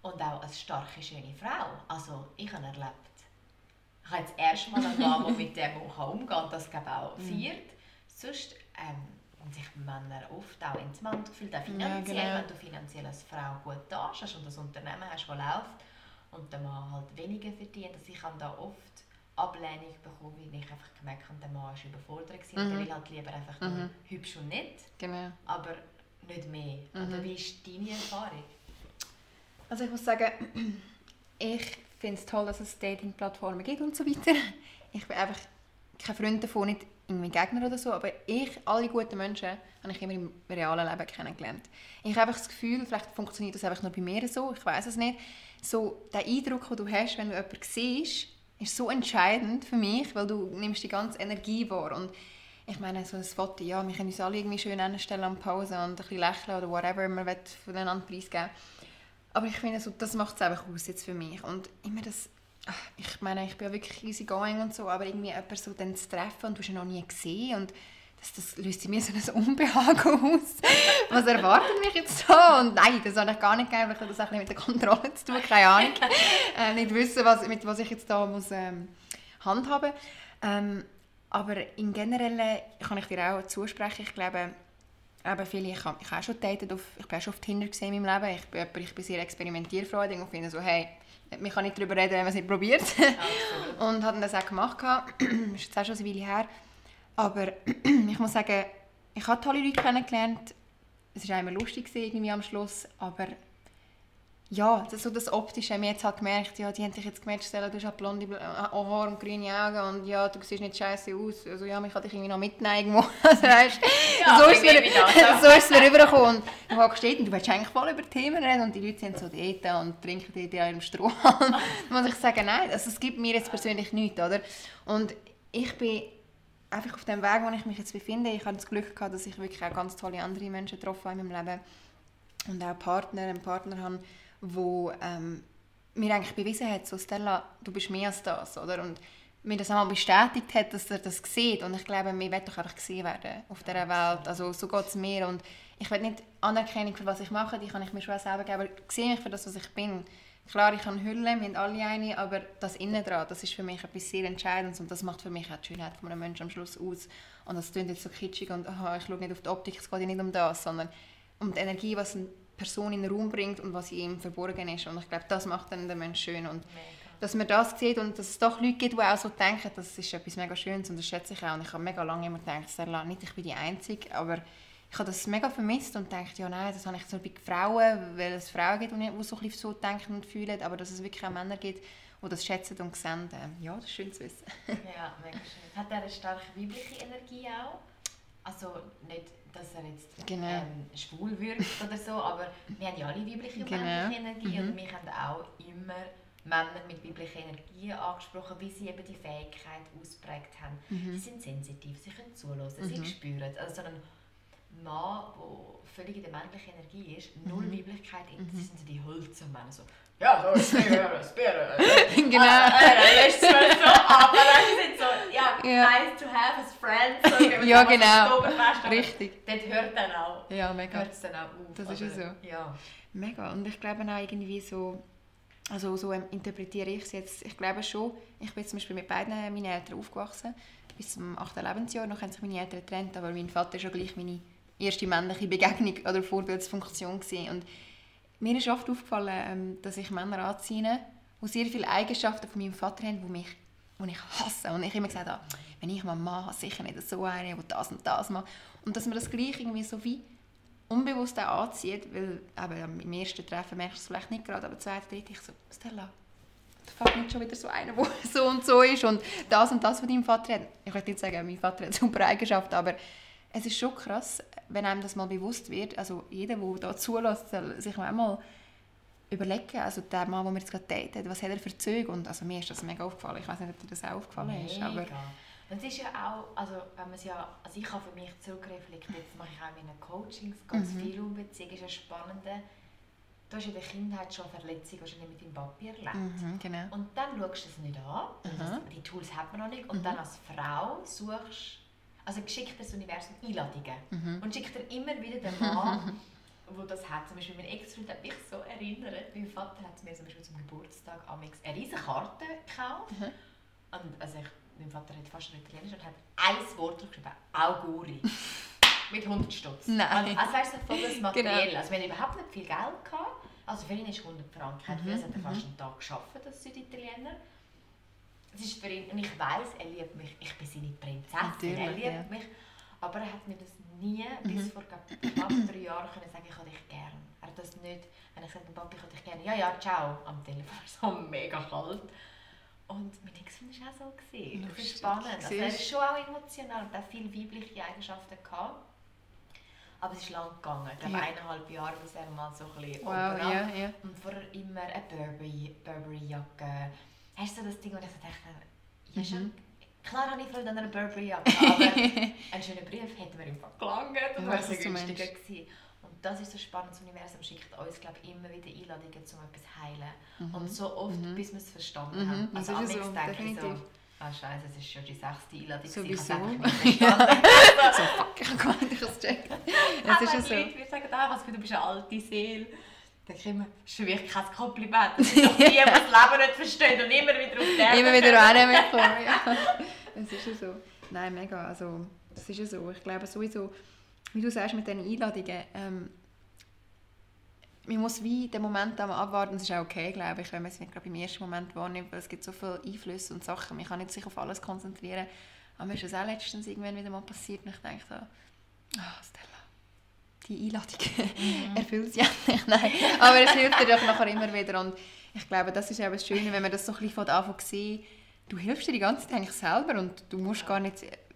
und auch als starke, schöne Frau? Also ich habe erlebt, ich habe jetzt erst mal einen Mann, der mit dem umgehen kann das glaube ich auch feiert. Sonst ähm, und sich Männer oft auch ins Mann gefühlt, auch finanziell, genau. wenn du finanziell als Frau gut dastehst und das Unternehmen hast, das läuft und der Mann halt weniger verdient. Also ich habe da oft Ablehnung bekommen, weil ich einfach gemerkt habe, der Mann war überfordert gewesen. und Mhm. Der will halt lieber einfach nur Mhm. hübsch und nett, Genau. aber nicht mehr. Mhm. Oder wie ist deine Erfahrung? Also ich muss sagen, ich finde es toll, dass es Dating-Plattformen gibt und so weiter. Ich bin einfach kein Freund davon, nicht irgendwie Gegner oder so, aber ich, alle guten Menschen, habe ich immer im realen Leben kennengelernt. Ich habe einfach das Gefühl, vielleicht funktioniert das einfach nur bei mir so, ich weiß es nicht, so der Eindruck, den du hast, wenn du jemanden siehst, ist so entscheidend für mich, weil du nimmst die ganze Energie wahr und ich meine, so ein Foto, ja, wir können uns alle irgendwie schön anstellen an Pause und ein bisschen lächeln oder whatever man will voneinander preisgeben Aber ich finde, so, das macht es einfach aus jetzt für mich. Und immer das, ach, ich meine, ich bin ja wirklich easy going und so, aber irgendwie jemanden so dann zu treffen und du hast ihn noch nie gesehen und das, das löst in mir so ein Unbehagen aus. Was erwartet mich jetzt so? Und nein, das habe ich gar nicht gegeben, weil das auch mit der Kontrolle zu tun, keine Ahnung. äh, nicht wissen, was, mit was ich jetzt da muss ähm, handhaben. Ähm, aber im Generellen kann ich dir auch zusprechen, ich glaube, eben viele, ich habe, ich habe auch schon datet, auf, ich bin auch schon auf Tinder gesehen in meinem Leben, ich bin, ich bin sehr experimentierfreudig und finde so, hey, man kann nicht darüber reden, wenn man es nicht probiert. und habe das auch gemacht. das ist jetzt auch schon eine Weile her. Aber ich muss sagen, ich habe tolle Leute kennengelernt. Es war immer lustig irgendwie am Schluss, aber ja, das, so das Optische, mir jetzt halt gemerkt, ja, die haben dich jetzt gemerkt, Stella, du hast halt blonde Haare und grüne Augen und ja, du siehst nicht scheiße aus. Also ja, mich kann dich irgendwie noch mitnehmen irgendwo. Also, weißt, ja, so, ist mir, so es mir rübergekommen. Und du hast und du willst eigentlich voll über Themen reden und die Leute sind so dort und trinken dort einem Strohhalm. da muss ich sagen, nein, also, es gibt mir jetzt persönlich nichts, oder? Und ich bin einfach auf dem Weg, wo ich mich jetzt befinde, ich habe das Glück gehabt, dass ich wirklich auch ganz tolle andere Menschen getroffen habe in meinem Leben und auch Partner, einen Partner habe, wo ähm, mir eigentlich bewiesen hat, so Stella, du bist mehr als das, oder? Und mir das einmal bestätigt hat, dass er das sieht. Und ich glaube, mir wird doch einfach gesehen werden auf dieser Welt, also so geht es mir. Und ich will nicht Anerkennung für was ich mache, die kann ich mir schon selber geben, aber ich sehe mich für das, was ich bin Klar, ich kann hüllen, wir haben alle eine, aber das innen dran, das ist für mich etwas sehr Entscheidendes und das macht für mich auch die Schönheit von einem Menschen am Schluss aus. Und das klingt jetzt so kitschig und aha, ich schaue nicht auf die Optik, es geht ja nicht um das, sondern um die Energie, was eine Person in den Raum bringt und was in ihm verborgen ist. Und ich glaube, das macht dann den Menschen schön. Und dass man das sieht und dass es doch Leute gibt, die auch so denken, das ist etwas mega Schönes und das schätze ich auch. Und ich habe mega lange immer gedacht, nicht ich bin die Einzige, aber ich habe das mega vermisst und dachte, ja nein, das habe ich so bei Frauen, weil es Frauen gibt, die so, so denken und fühlen, aber dass es wirklich auch Männer gibt, die das schätzen und sehen. Ähm, ja, das ist schön zu wissen. ja, mega schön. Hat er eine starke weibliche Energie auch? Also nicht, dass er jetzt genau. ähm, schwul wirkt oder so, aber wir haben ja alle weibliche und genau. männliche Energie mhm. und wir haben auch immer Männer mit weiblicher Energie angesprochen, wie sie eben die Fähigkeit ausprägt haben. Mhm. Sie sind sensitiv, sie können zulassen, mhm. sie spüren. Also so ein Mann, der völlig in der männlichen Energie ist, null mhm. Weiblichkeit, mhm. das sind so die Hölzermänner. So, ja, so ist es, Bier, Genau. Ah, äh, so ab. Aber die sind so, ja, ja, nice to have as friends. So, ja, genau. Richtig. Dort hört dann auch. Ja, mega. Hört es dann auch auf. Das ist ja so. Ja. Mega. Und ich glaube auch irgendwie so, also so interpretiere ich es jetzt. Ich glaube schon, ich bin zum Beispiel mit beiden meinen Eltern aufgewachsen. Bis zum 8. Lebensjahr. Noch haben sich meine Eltern getrennt, aber mein Vater ist schon gleich meine erste männliche Begegnung oder Vorbildsfunktion gewesen. Und mir ist oft aufgefallen, ähm, dass ich Männer anziehe, die sehr viele Eigenschaften von meinem Vater haben, die mich die ich hasse. Und ich immer gesagt habe, wenn ich mal Mann habe, sicher nicht so einen, der das und das macht. Und dass man das gleich irgendwie so wie unbewusst auch anzieht, weil eben, im ersten Treffen merkst du es vielleicht nicht gerade, aber zweite, dritte, ich so, Stella, da fällt nicht schon wieder so einer, der so und so ist und das und das von deinem Vater hat. Ich würde nicht sagen, mein Vater hat super Eigenschaften, aber es ist schon krass, wenn einem das mal bewusst wird. Also jeder, der da zulässt, soll sich einmal überlegen, also der Mann, der mir jetzt gerade datet, was hat er für Züge? Und also mir ist das mega aufgefallen. Ich weiß nicht, ob dir das auch aufgefallen mega. ist. Aber und es ist ja auch, also wenn man ja, also ich habe für mich zurückreflektiert, jetzt mache ich auch in meinen Coachings ganz mhm. viel um Beziehung, ist ja spannend. Du hast in der Kindheit schon Verletzungen wahrscheinlich mit deinem Papi erlebt. Mhm, genau. Und dann schaust du es nicht an, mhm. die Tools hat man noch nicht. Und mhm. dann als Frau suchst also schickt das Universum Einladungen mhm. und schickt dir immer wieder den Mann, wo das hat. Zum Beispiel mein Ex-Freund hat mich so erinnert, mein Vater hat mir zum Beispiel zum Geburtstag eine riesige Karte gekauft. Mhm. Und also ich, mein Vater hat fast schon Italienisch und hat ein Wort geschrieben, Auguri. mit 100 Stutz. Nein. Also weißt du, volles Material. Genau. Also wir hatten überhaupt nicht viel Geld. Gehabt. Also für ihn ist 100 Franken. Mhm. Er hat fast einen Tag gearbeitet als Süditaliener es ist für ihn, und ich weiß, er liebt mich, ich bin seine Prinzessin, Natürlich, er liebt ja. mich, aber er hat mir das nie mhm. bis vor knapp drei Jahren können sagen, ich habe dich gern. Er hat das nicht, wenn ich gesagt habe, Papi, ich habe dich gern, ja, ja, ciao, am Telefon, so mega kalt. Und mit Ex war es auch so. Gewesen. Das ist spannend. Also, er ist schon auch emotional und hat viele weibliche Eigenschaften gehabt. Aber es ist lang gegangen. Ich glaube, ja. eineinhalb Jahre, bis er mal so ein bisschen wow, yeah, yeah. Und vorher immer eine Burberry-Jacke, Burberry Hast du das Ding, wo ich so dachte, ja, mhm. Klar habe ich Freude an einer Burberry-Jacke, aber einen schönen Brief hätte mir einfach gelangt und wäre so günstiger gewesen. Und das ist so spannend, das Universum schickt uns glaube ich, immer wieder Einladungen, um etwas zu heilen. Mhm. Und so oft, Mhm. bis wir es verstanden Mhm, haben. Also ist am so, denke ich so, definitiv. ah scheiße, es ist schon die sechste Einladung. Sowieso. Ich habe es nicht verstanden. so, fuck, ich habe habe es gecheckt. Es ist ja so. Leute wir sagen, was für, du bist eine alte Seele. Dann kriegen wir, das ist für mich kein Kompliment. Das sind doch die, die das Leben nicht verstehen und immer wieder auf der Immer wieder annehmen kommen, ja. Es ist ja so. Nein, mega. Also, das ist ja so. Ich glaube sowieso, wie du sagst mit diesen Einladungen, ähm, man muss wie den Moment einmal abwarten. Das ist auch okay, glaube ich, wenn man es nicht gerade im ersten Moment wahrnimmt, weil es gibt so viele Einflüsse und Sachen. Man kann nicht sich auf alles konzentrieren. Aber mir ist das auch letztens irgendwann wieder mal passiert und ich denke so, ah, Stella, die Einladung erfüllt sie ja nicht. Nein, aber es hilft dir doch nachher immer wieder. Und ich glaube, das ist auch das Schöne, wenn man das so ein bisschen von Anfang sieht, du hilfst dir die ganze Zeit eigentlich selber und du musst gar nicht,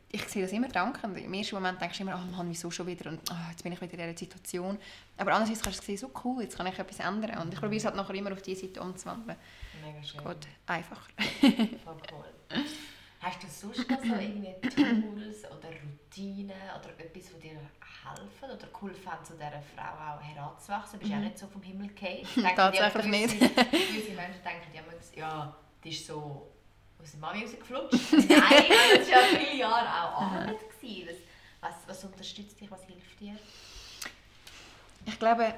ich sehe das immer dankend. Im ersten Moment denkst du immer, oh Mann, wieso schon wieder und oh, jetzt bin ich wieder in dieser Situation. Aber andererseits kannst du sehen, so cool, jetzt kann ich etwas ändern und ich probiere es halt nachher immer auf diese Seite umzuwandeln. Mega schön. Gut, einfacher. Voll cool. Hast du sonst noch so irgendwie Tools oder Routinen oder etwas, das dir helfen oder geholfen haben, zu dieser Frau auch heranzuwachsen? Du bist ja nicht so vom Himmel gefallen. Mhm. Tatsächlich die- nicht. Gewisse Menschen denken ja, ja, die ist so aus der Mami rausgeflutscht. Nein, das war ja viele Jahre auch Arbeit. was, was unterstützt dich, was hilft dir? Ich glaube,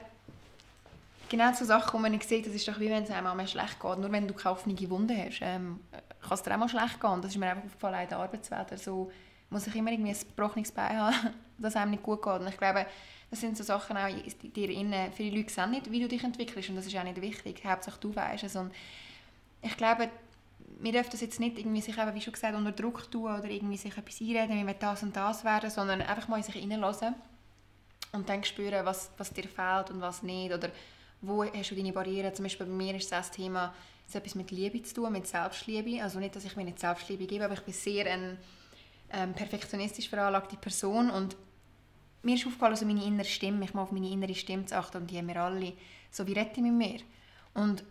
genau so Sachen, die man nicht sieht, das ist doch wie wenn es einem einmal schlecht geht. Nur wenn du keine offene Wunde hast, ähm, kann es dir auch mal schlecht gehen. Das ist mir einfach aufgefallen in der Arbeitswelt. Also muss ich immer irgendwie ein gebrochenes Bein haben, dass einem nicht gut geht. Und ich glaube, das sind so Sachen auch, die dir innen, viele Leute sehen nicht, wie du dich entwickelst und das ist auch nicht wichtig. Hauptsache du weißt es. Und ich glaube, wir dürfen das jetzt nicht irgendwie sich eben, wie schon gesagt, unter Druck tun oder irgendwie sich etwas einreden, wir wollen das und das werden, sondern einfach mal in sich hineinlassen und dann spüren, was, was dir fehlt und was nicht. Oder wo hast du deine Barrieren? Zum Beispiel bei mir ist das Thema, es hat etwas mit Liebe zu tun, mit Selbstliebe. Also nicht, dass ich mir nicht Selbstliebe gebe, aber ich bin sehr eine ähm, perfektionistisch veranlagte Person und mir ist aufgefallen, also meine innere Stimme, ich mal auf meine innere Stimme zu achten und die haben wir alle, so wie rette ich mit mir. Und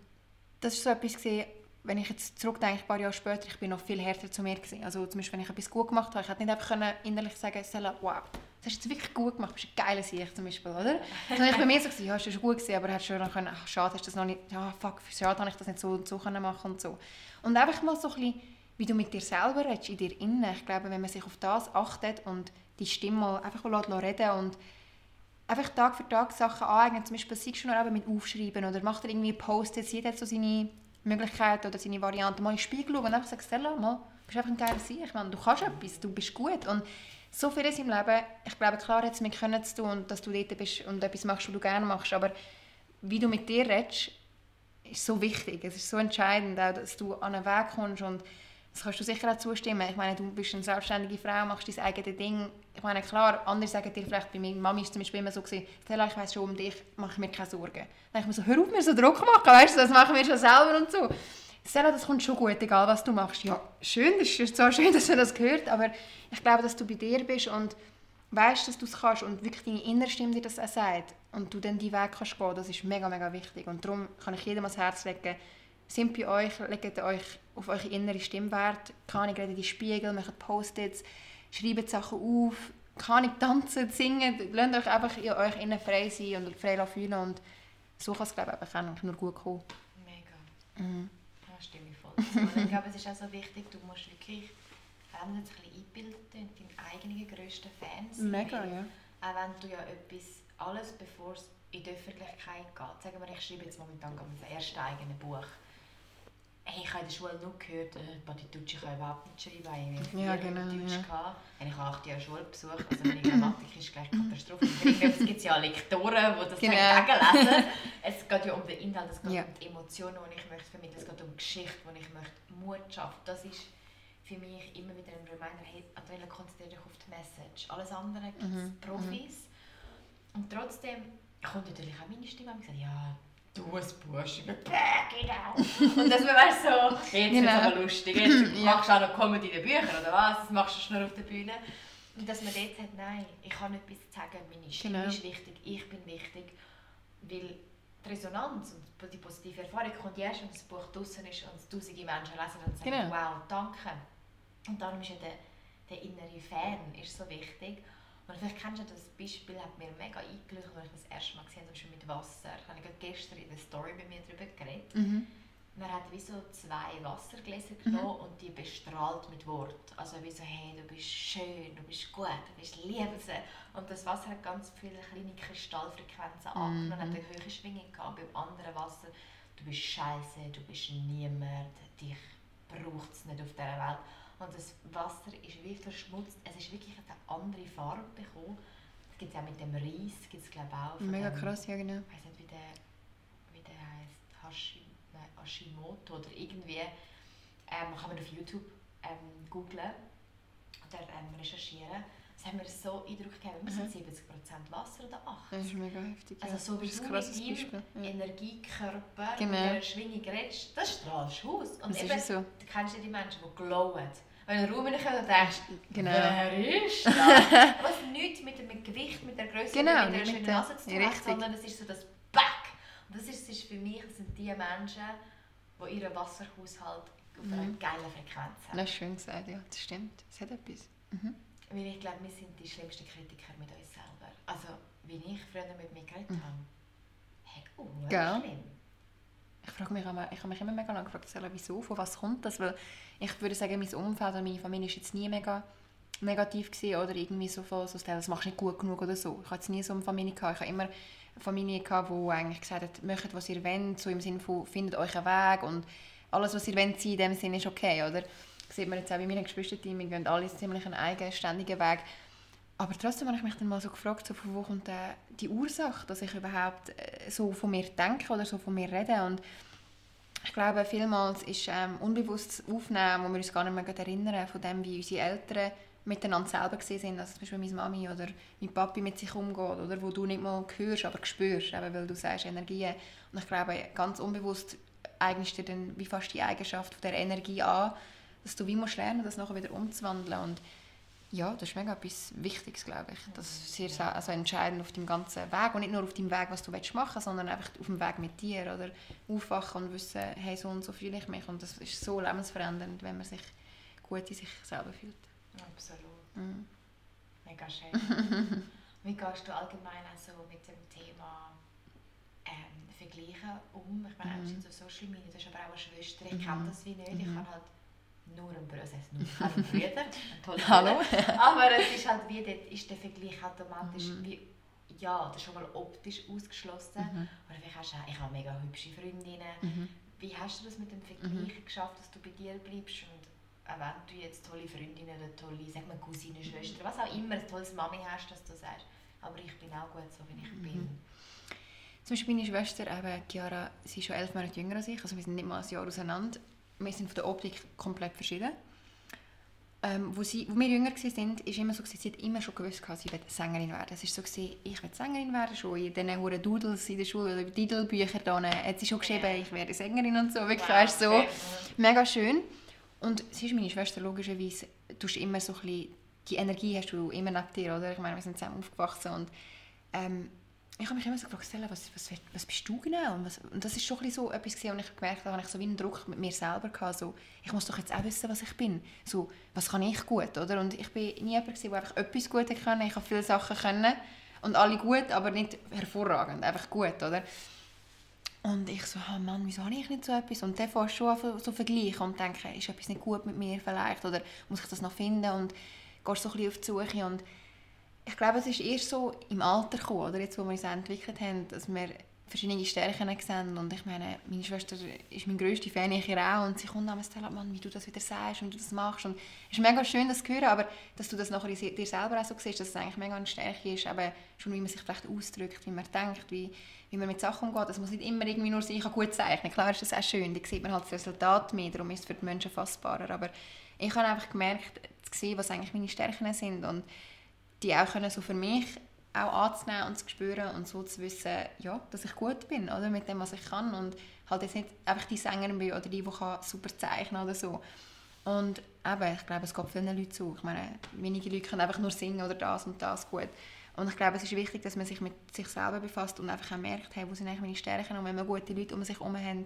das ist so etwas gewesen, wenn ich jetzt zurückdenke, ein paar Jahre später, ich bin noch viel härter zu mir gewesen. Also zum Beispiel, wenn ich etwas gut gemacht habe, ich hätte nicht einfach können innerlich sagen Stella, wow, das hast du wirklich gut gemacht, du bist ein geiler Sieg zum Beispiel, oder? Sondern ich bei mir so ja, es schon gut gewesen, aber hättest schon können, ach, schade, hast du das noch nicht, ja, fuck, schade, habe ich das nicht so und so können machen und so. Und einfach mal so ein bisschen, wie du mit dir selber redest, in dir innen. Ich glaube, wenn man sich auf das achtet und die Stimme mal einfach mal lässt reden und einfach Tag für Tag Sachen aneignen, zum Beispiel du noch eben mit Aufschreiben oder macht er irgendwie Post-its, jeder hat so seine Möglichkeiten oder seine Varianten, mal in den Spiegel schauen und einfach sagen, Stella, mal, du bist einfach ein geiler Sieg, du kannst etwas, du bist gut und so vieles im Leben, ich glaube, klar hat es mit Können zu tun und dass du dort bist und etwas machst, was du gerne machst, aber wie du mit dir redest, ist so wichtig, es ist so entscheidend, auch, dass du an einen Weg kommst und das kannst du sicher auch zustimmen. Ich meine, du bist eine selbstständige Frau, machst dein eigenes Ding. Ich meine, klar, andere sagen dir vielleicht, bei meiner Mami ist zum Beispiel immer so Stella, ich weiss schon um dich, mache mir keine Sorgen. Dann denke ich mir so, hör auf mir so Druck machen, weißt du, das machen wir schon selber und so. Stella, das kommt schon gut, egal was du machst. Ja, schön, das ist so schön, dass man das hört, aber ich glaube, dass du bei dir bist und weißt, dass du es kannst und wirklich deine innere Stimme dir das auch sagt und du dann die Weg kannst gehen, das ist mega, mega wichtig. Und darum kann ich jedem ans Herz legen, sind bei euch, legt euch auf eure innere Stimme Wert. Keine Ahnung, redet in die Spiegel, macht Post-its, schreibt Sachen auf, keine Ahnung, tanzen, singen. Lasst euch einfach in euch innen frei sein und frei fühlen und so kann es, glaube ich, einfach nur gut kommen. Mega. Mhm. Stimme ich voll. zu. Und ich glaube, es ist auch so wichtig, du musst wirklich, wenn du jetzt ein bisschen eingebildet bist, deine eigenen grössten Fans. Mega, ja. Auch wenn du ja etwas, alles bevor es in die Öffentlichkeit geht, sagen wir, ich schreibe jetzt momentan mein erstes eigenes Buch. Hey, ich habe in der Schule nur gehört, äh, Patitucci kann überhaupt nicht schreiben. Ich habe Ja, genau, Deutsch ja. gehabt. Ich habe acht Jahre Schule besucht, also meine Grammatik ist gleich Katastrophe. Es gibt ja Lektoren, die das Genau. genau. lesen. Es geht ja um den Inhalt, es geht Ja. um die Emotionen, die ich möchte vermitteln, es geht um Geschichte, die ich möchte, Mut schaffen. Das ist für mich immer wieder ein Reminder, hey, Antonella, konzentriere dich auf die Message. Alles andere gibt es Mhm, Profis. Und trotzdem kommt natürlich auch meine Stimme und sagt, ja, du schreiben, bäh, genau. Und dass man weißt so, jetzt wird es Genau. aber lustig, jetzt Ja. machst du auch noch Comedy in den Büchern, oder was? Das machst du schon auf der Bühne. Und dass man dort sagt, nein, ich habe etwas zu sagen, meine Stimme Genau. ist wichtig, ich bin wichtig. Weil die Resonanz und die positive Erfahrung kommt erst, wenn das Buch draußen ist und tausende Menschen lesen und sagen, Genau. wow, danke. Und darum ist ja der, der innere Fan ist so wichtig. Und vielleicht kennst du das Beispiel, hat mir mega eingeleuchtet, als ich das erste Mal gesehen habe, mit Wasser. Ich habe gestern in der Story bei mir darüber geredet. Mhm. Man hat wie so zwei Wassergläser genommen und die bestrahlt mit Wort. Also wie so, hey, du bist schön, du bist gut, du bist liebenswert. Und das Wasser hat ganz viele kleine Kristallfrequenzen Mhm. angenommen und hat eine hohe Schwingung gehabt. Beim anderen Wasser, du bist scheiße, du bist niemand, dich braucht es nicht auf dieser Welt. Und das Wasser ist wie verschmutzt. Es ist wirklich eine andere Farbe bekommen. Das gibt es auch mit dem Reis, gibt es glaube auch. Mega dem- krass, ja genau. ich weiß nicht, wie der, wie der heißt, Hashi, nein, Hashimoto oder irgendwie. Ähm, kann man auf YouTube ähm, googlen oder ähm, recherchieren. Das hat mir so Eindruck gegeben, wir sind 70% Wasser oder 8%. Das ist mega heftig. Also so wie du mit deinem. Ja. Energiekörper Genau. mit dieser Schwingung redest, das strahlst du aus. Und Das eben, ist so. du kennst ja die Menschen, die glowen. Wenn du in den Raum reinkommst und denkst, Genau. wer ist das? Was nichts mit dem Gewicht, mit der Größe Genau, mit der schönen Nase zu tun hat, sondern es ist so das Back. Und das ist, das ist für mich, das sind die Menschen, die ihren Wasserhaushalt auf einer Mhm. geilen Frequenz haben. Das ist schön gesagt, ja, das stimmt. Das hat etwas. Mhm. Weil ich glaube, wir sind die schlimmsten Kritiker mit uns selber. Also, wie ich früher mit mir geredet habe. Hey, oh, schlimm. Ich frage mich, immer- ich habe mich immer mega lange gefragt, wieso, von was kommt das? Weil ich würde sagen, mein Umfeld oder meine Familie ist jetzt nie mega negativ gewesen oder irgendwie so von so das machst du nicht gut genug oder so. Ich hatte nie so eine Familie gehabt. Ich habe immer eine Familie gehabt, die eigentlich gesagt hat, macht, was ihr wollt, so im Sinne von, findet euch einen Weg und alles, was ihr wollt in dem Sinne ist okay, oder? Das sieht man jetzt auch bei meinen Geschwisterteam, wir gehen alle ziemlich einen eigenständigen Weg. Aber trotzdem habe ich mich dann mal so gefragt, so, von wo kommt äh, die Ursache, dass ich überhaupt äh, so von mir denke oder so von mir rede. Und ich glaube, vielmals ist ähm, unbewusstes Aufnehmen, wo wir uns gar nicht mehr erinnern, von dem, wie unsere Eltern miteinander selber gesehen sind. Also zum Beispiel meine Mami oder mein Papi mit sich umgeht, oder wo du nicht mal hörst, aber spürst, eben weil du sagst Energien. Und ich glaube, ganz unbewusst eignest du dir dann wie fast die Eigenschaft von der Energie an, dass du wie musst lernen, das nachher wieder umzuwandeln. Und ja, das ist mega etwas Wichtiges, glaube ich. Das ist sehr also entscheidend auf dem ganzen Weg und nicht nur auf dem Weg, was du willst machen sondern einfach auf dem Weg mit dir oder aufwachen und wissen, hey, so und so fühle ich mich und das ist so lebensverändernd, wenn man sich gut in sich selber fühlt. Absolut. Mhm. Mega schön. Wie gehst du allgemein also mit dem Thema ähm, Vergleichen um? Ich meine, Mhm. so Social Media, das ist aber auch eine Schwester. Ich Mhm. kenne das wie nicht. Ich Mhm. habe halt nur Bruder, das heisst nur einen Bruder, einen tollen Hallo? Aber es ist halt wie, dort ist der Vergleich automatisch Mhm. wie, ja, das ist schon mal optisch ausgeschlossen. Mhm. Oder vielleicht hast du auch, ich habe mega hübsche Freundinnen. Mhm. Wie hast du das mit dem Vergleich geschafft, dass du bei dir bleibst und auch wenn du jetzt tolle Freundinnen oder tolle, sag mal Cousine, Schwester, was auch immer, ein tolles Mami hast, dass du sagst, aber ich bin auch gut so, wie ich Mhm. bin. Zum Beispiel meine Schwester, eben, Chiara, sie ist schon elf Monate jünger als ich, also wir sind nicht mal ein Jahr auseinander. Wir sind von der Optik komplett verschieden. Ähm, wo, sie, wo wir jünger waren, ist immer so, sie hat immer schon gewusst, gehabt, sie Sängerin werden. Es ist so, gewesen, ich will Sängerin werden, schon in diesen huren Doodles in der Schule oder Didelbüchern da, hat sie schon geschrieben, Ja. ich werde Sängerin und so. Wirklich, Wow, weißt, so okay. mega schön. Und sie ist meine Schwester, logischerweise, du hast immer so ein bisschen, die Energie hast du immer neben dir, oder? Ich meine, wir sind zusammen aufgewachsen und ähm, ich habe mich immer so gefragt, Stella, was, was, was bist du genau? Und, was, und das ist schon so etwas gewesen, und ich gemerkt habe, ich so wie einen Druck mit mir selber hatte, so, ich muss doch jetzt auch wissen, was ich bin. So, was kann ich gut, oder? Und ich bin nie jemand gewesen, der einfach etwas gut kann. Ich habe viele Sachen können und alle gut, aber nicht hervorragend, einfach gut, oder? Und ich so, oh Mann, wieso habe ich nicht so etwas? Und dann fährst du schon so vergleichen und denken, ist etwas nicht gut mit mir vielleicht? Oder muss ich das noch finden? Und gehst so ein bisschen auf die Suche. Und ich glaube, es ist erst so im Alter gekommen, oder jetzt, wo wir uns entwickelt haben, dass wir verschiedene Stärken sehen. Und ich meine, meine Schwester ist mein grösster Fan, ich ihr auch. Und sie kommt dann und Mann, wie du das wieder sagst und du das machst. Und es ist mega schön, das zu hören, aber dass du das nachher dir selber auch so siehst, dass es eigentlich mega eine Stärke ist, aber schon wie man sich vielleicht ausdrückt, wie man denkt, wie, wie man mit Sachen umgeht. Es muss nicht immer irgendwie nur sein, ich kann gut zeichnen. Klar ist das auch schön, da sieht man halt das Resultat mehr, darum ist es für die Menschen fassbarer. Aber ich habe einfach gemerkt, zu sehen, was eigentlich meine Stärken sind und die auch können so für mich auch anzunehmen und zu spüren und so zu wissen, ja, dass ich gut bin oder, mit dem, was ich kann und halt jetzt nicht einfach die Sängerin bin oder die, die super zeichnen oder so. Und eben, ich glaube, es geht vielen Leuten so. Ich meine, wenige Leute können einfach nur singen oder das und das gut. Und ich glaube, es ist wichtig, dass man sich mit sich selber befasst und einfach auch merkt, hey, wo sind eigentlich meine Stärken und wenn man gute Leute um sich herum haben,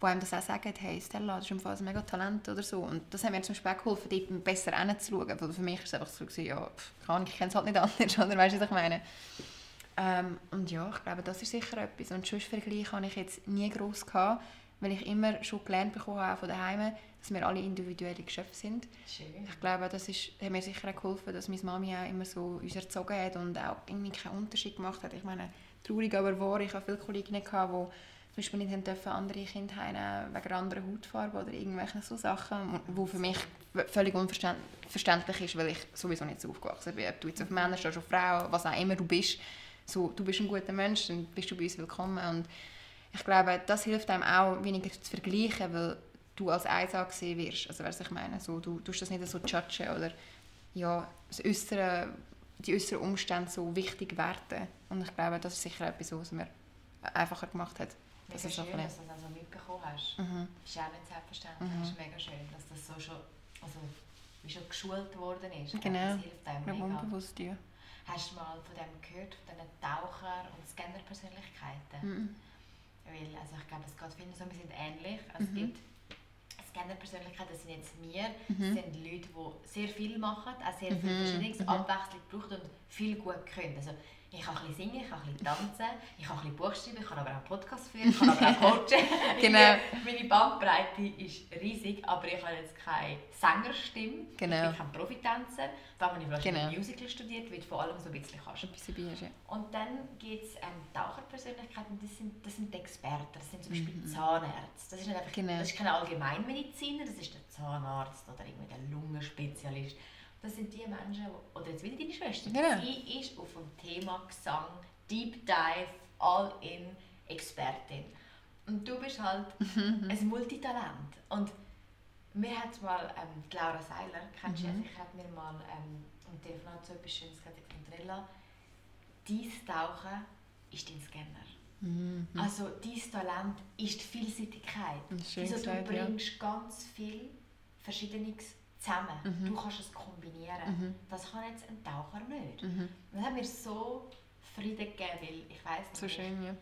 die einem das auch sagen, hey Stella, das ist im Fall ein mega Talent oder so. Und das hat mir zum Beispiel auch geholfen, dort besser hinzuschauen. Weil für mich war es einfach so, ja, pff, ich kenne es halt nicht anders, oder weißt du, was ich meine? Ähm, und ja, ich glaube, das ist sicher etwas. Und sonst Vergleich habe ich jetzt nie groß gehabt, weil ich immer schon gelernt bekommen habe von daheim, dass wir alle individuelle Geschöpfe sind. Schön. Ich glaube, das ist, hat mir sicher auch geholfen, dass meine Mami auch immer so uns erzogen hat und auch irgendwie keinen Unterschied gemacht hat. Ich meine, traurig aber wahr, ich habe viele Kolleginnen gehabt, die zum Beispiel nicht dürfen andere Kinder haben wegen einer anderen Hautfarbe oder irgendwelche so Sachen, wo für mich völlig unverständlich ist, weil ich sowieso nicht so aufgewachsen bin. Ob du jetzt auf Männer stehst, auf Frauen, was auch immer du bist, so, du bist ein guter Mensch, dann bist du bei uns willkommen. Und ich glaube, das hilft einem auch, weniger zu vergleichen, weil du als eins angesehen wirst. Also, was ich meine, so, du tust das nicht so judgen oder ja, das Äußere, die äußeren Umstände so wichtig werten. Und ich glaube, das ist sicher etwas, was mir einfacher gemacht hat. Das ist schön, dass du das also mitbekommen hast. Mhm. Das ist auch nicht selbstverständlich. Mhm. Das ist mega schön, dass das so schon, also, wie schon geschult worden ist. Genau. Das hilft einem mega. Unbewusst, ja. Hast du mal von dem gehört, von diesen Taucher- und Scanner-Persönlichkeiten? Mhm. Weil, also ich glaube, es geht vielen so, wir sind ähnlich. Also Mhm. Es gibt Scanner-Persönlichkeiten, das sind jetzt wir, Mhm. das sind Leute, die sehr viel machen, auch sehr viel Mhm. Verschiedenes, Mhm. Abwechslung brauchen und viel gut können. Also ich kann ein bisschen singen, ich kann ein bisschen tanzen, ich kann ein bisschen Buch schreiben, ich kann aber auch einen Podcast führen, ich kann aber auch coachen. Genau. Meine Bandbreite ist riesig, aber ich habe jetzt keine Sängerstimme, Genau. ich bin kein Profitänzer. Da habe ich vielleicht Genau. Musical studiert, weil du vor allem so ein bisschen kannst. Ein bisschen ist, ja. Und dann gibt es ähm, Taucherpersönlichkeiten, das sind, das sind die Experten, das sind zum Beispiel Mhm. Zahnärzte. Das ist, nicht einfach, Genau. das ist kein Allgemeinmediziner, das ist der Zahnarzt oder irgendwie der Lungenspezialist. Das sind die Menschen, die, oder jetzt wieder deine Schwester, Genau. sie ist auf dem Thema Gesang, Deep Dive, All-In Expertin. Und du bist halt Mhm. ein Multitalent. Und mir hat mal ähm, die Laura Seiler, kennst du Mhm. ja sicher, hat mir mal ähm, am Telefonat so etwas Schönes gesagt, Andrella, dein Tauchen ist dein Scanner. Mhm. Also dein Talent ist die Vielseitigkeit. Schön Also, du ja. bringst ganz viel Verschiedenes zusammen. Mhm. Du kannst es kombinieren. Mhm. Das kann jetzt ein Taucher nicht. Mhm. Und das hat mir so Frieden gegeben, weil ich weiss So schön, ja.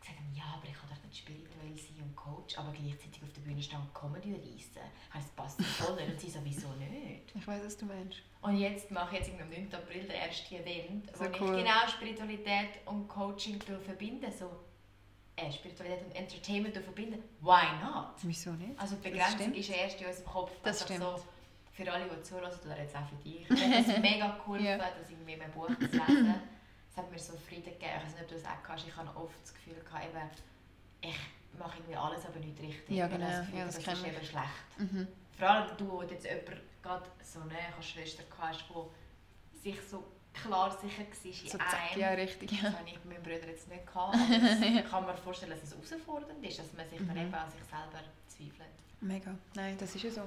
gesagt haben, ja, aber ich kann doch nicht spirituell sein und Coach, aber gleichzeitig auf der Bühne stehen und Comedy reissen. Das passt voll nicht. Und sie sowieso nicht. Ich weiß, was du meinst. Und jetzt mache ich jetzt am 9. April den ersten Event, So wo cool. ich genau Spiritualität und Coaching verbinden so äh, Spiritualität und Entertainment verbinden. Why not? Wieso nicht? Also die Begrenzung ist erst in unserem Kopf. Das Einfach stimmt. So, für alle, die zuhören, oder jetzt auch für dich. Hat es mega geholfen, Ja. das irgendwie in einem Buch zu lesen. Es hat mir so Frieden gegeben. Ich weiß nicht, ob du das auch kannst. Ich habe oft das Gefühl, gehabt, eben, ich mache irgendwie alles, aber nicht richtig. Ja, genau. das, Gefühl, Ja, das das, ist ich. eben schlecht. Mhm. Vor allem du, wo jetzt jemand gerade so eine Schwester hast, die sich so klar sicher war in So einem. zack, ja, richtig. Das Ja. habe ich bei meinen Brüdern jetzt nicht gehabt. Ich kann mir vorstellen, dass es herausfordernd ist, dass man sich dann Mhm. eben an sich selber zweifelt. Mega. Nein, das ist ja so.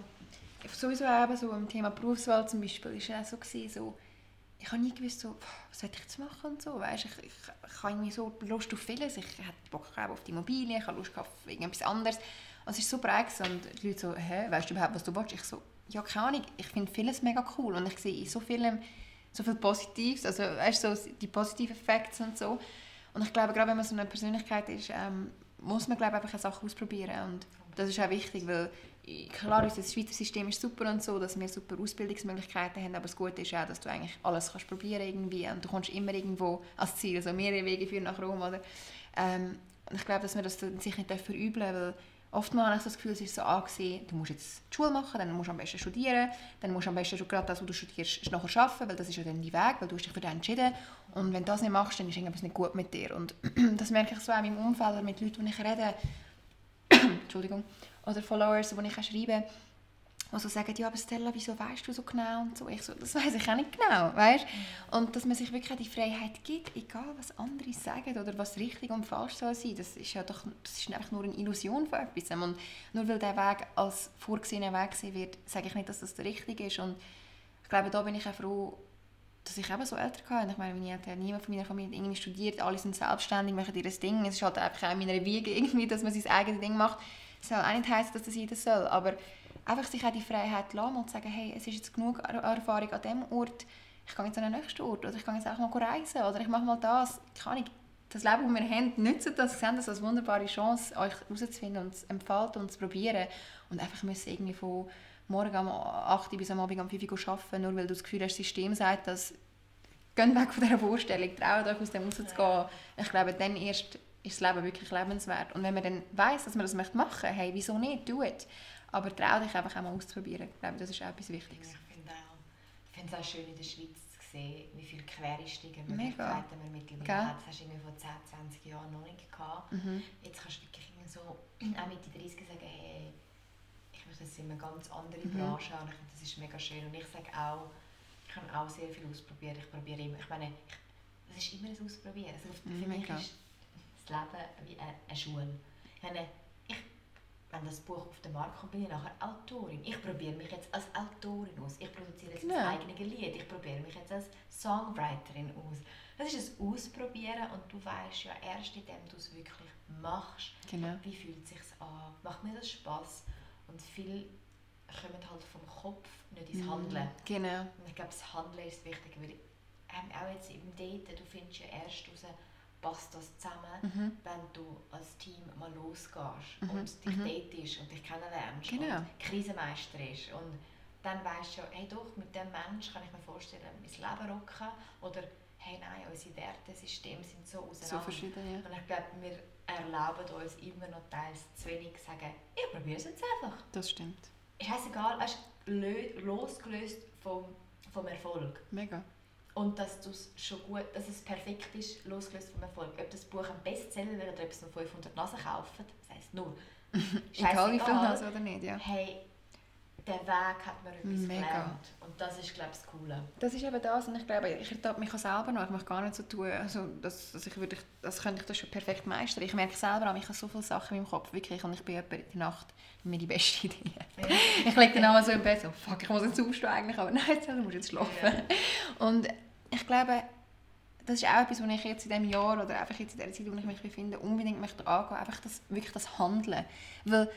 Sowieso eben so im Thema Berufswahl zum Beispiel ist ja auch so gewesen, so ich habe nie gewusst, so, was soll ich jetzt machen und so, weißt, ich, ich, ich habe irgendwie so Lust auf vieles, ich hatte Bock auf die Immobilie, ich habe Lust auf irgendetwas anderes und es ist so breit und die Leute so, hä, weißt du überhaupt, was du willst? Ich so, ja, keine Ahnung, ich finde vieles mega cool und ich sehe in so vielem so viel Positives, also weißt, so die positiven Effekte und so und ich glaube, gerade wenn man so eine Persönlichkeit ist, ähm, muss man glaube einfach Sachen ausprobieren und das ist auch wichtig, weil klar, unser Schweizer System ist super und so, dass wir super Ausbildungsmöglichkeiten haben, aber das Gute ist auch, dass du eigentlich alles kannst probieren irgendwie und du kommst immer irgendwo als Ziel, also mehrere Wege führen nach Rom, oder? Ähm, und ich glaube, dass wir das sich nicht verübeln dürfen, weil oftmals habe ich das Gefühl, es ist so angesehen, du musst jetzt die Schule machen, dann musst du am besten studieren, dann musst du am besten schon gerade das, was du studierst, nachher arbeiten, weil das ist ja dann dein Weg, weil du hast dich für das entschieden. Und wenn du das nicht machst, dann ist irgendwas nicht gut mit dir. Und das merke ich so auch in meinem Umfeld mit Leuten, die ich rede, Entschuldigung, oder Followers, die ich auch schreibe, die so sagen, ja, aber Stella, wieso weißt du so genau und so. Ich so, das weiß ich auch nicht genau, weißt? Und dass man sich wirklich die Freiheit gibt, egal was andere sagen oder was richtig und falsch soll sein, das ist ja doch, das ist einfach nur eine Illusion von etwas. Und nur weil der Weg als vorgesehener Weg gesehen wird, sage ich nicht, dass das der richtige ist. Und ich glaube, da bin ich auch froh, dass ich eben so Eltern hatte. Ich meine, meine Eltern haben niemand von meiner Familie irgendwie studiert, alle sind selbstständig, machen ihr Ding. Es ist halt einfach auch in meiner Wiege irgendwie, dass man sein eigenes Ding macht. Es soll auch nicht heißen, dass das jeder soll, aber einfach sich auch die Freiheit lassen und sagen, hey, es ist jetzt genug Er- Erfahrung an diesem Ort, ich gehe jetzt an den nächsten Ort oder ich gehe jetzt auch mal reisen oder ich mache mal das. Keine Ahnung, das Leben, das wir haben, nützt das, sehen das als wunderbare Chance, euch herauszufinden und zu entfalten und zu probieren. Und einfach müssen irgendwie von morgen um 8 Uhr bis am Abend um 5 Uhr arbeiten, nur weil du das Gefühl hast, das System sagt, dass geht weg von dieser Vorstellung, traut euch aus dem rauszugehen. Ja. Ich glaube, dann erst ist das Leben wirklich lebenswert. Und wenn man dann weiss, dass man das machen möchte, hey, wieso nicht, tu es. Aber trau dich einfach auch mal auszuprobieren. Ich glaube, das ist auch etwas Wichtiges. Ich finde auch, es auch schön in der Schweiz zu sehen, wie viele Quereinsteigermöglichkeiten man mittlerweile Gell? hat. Das hast du irgendwie vor 10, 20 Jahren noch nicht gehabt. Mhm. Jetzt kannst du wirklich so, auch Mitte 30 sagen, hey, jetzt in eine ganz andere mhm. Branche und ich finde, das ist mega schön. Und ich sage auch, ich habe auch sehr viel ausprobiert. Ich probiere immer, ich meine, es ist immer ein Ausprobieren. Also für mhm, mich ist das Leben wie eine, Schule. Ich meine, ich, wenn das Buch auf den Markt kommt, bin ich nachher Autorin. Ich probiere mich jetzt als Autorin aus. Ich produziere jetzt genau. mein eigenes Lied. Ich probiere mich jetzt als Songwriterin aus. Das ist ein Ausprobieren und du weißt ja erst, indem du es wirklich machst, genau. wie fühlt es sich an, macht mir das Spaß und viel kommen halt vom Kopf, nicht ins mhm. Handeln. Genau. Und ich glaube, das Handeln ist wichtig, weil ähm, auch jetzt im Daten, du findest ja erst raus, passt das zusammen, mhm. wenn du als Team mal losgehst mhm. und dich mhm. datest und dich kennenlernst genau. und Krisenmeisterst und dann weißt du ja, hey doch, mit dem Menschen kann ich mir vorstellen, mein Leben rocken oder hey nein, unsere Wertesysteme sind so auseinander. So verschieden, ja. Und ich glaube, wir erlauben uns immer noch teils zu wenig zu sagen, ich probiere es jetzt einfach. Das stimmt. Ist egal, es ist losgelöst vom, vom Erfolg. Mega. Und dass, schon gut, dass es perfekt ist, losgelöst vom Erfolg. Ob das Buch ein Bestseller wird oder ob es noch 500 Nasen kaufen, das heisst nur. Egal wie viele Nasen oder nicht, ja. Hey, der Weg hat mir etwas Mega. gelernt. Und das ist, glaube ich, das Coole. Das ist eben das. Und ich glaube, ich ertappe mich auch selber noch. Ich möchte gar nicht so tun, also, dass, dass ich würde, das könnte ich das schon perfekt meistern. Ich merke selber auch, ich habe so viele Sachen in meinem Kopf, wirklich. Und ich bin etwa die Nacht mir die beste Idee. Ja. ich lege dann auch so im Bett so, fuck, ich muss jetzt aufstehen eigentlich, aber nein, jetzt muss jetzt schlafen. Ja. Und ich glaube, das ist auch etwas, was ich jetzt in diesem Jahr oder einfach jetzt in der Zeit, wo ich mich befinde, unbedingt möchte angehen, einfach das, wirklich das Handeln. Weil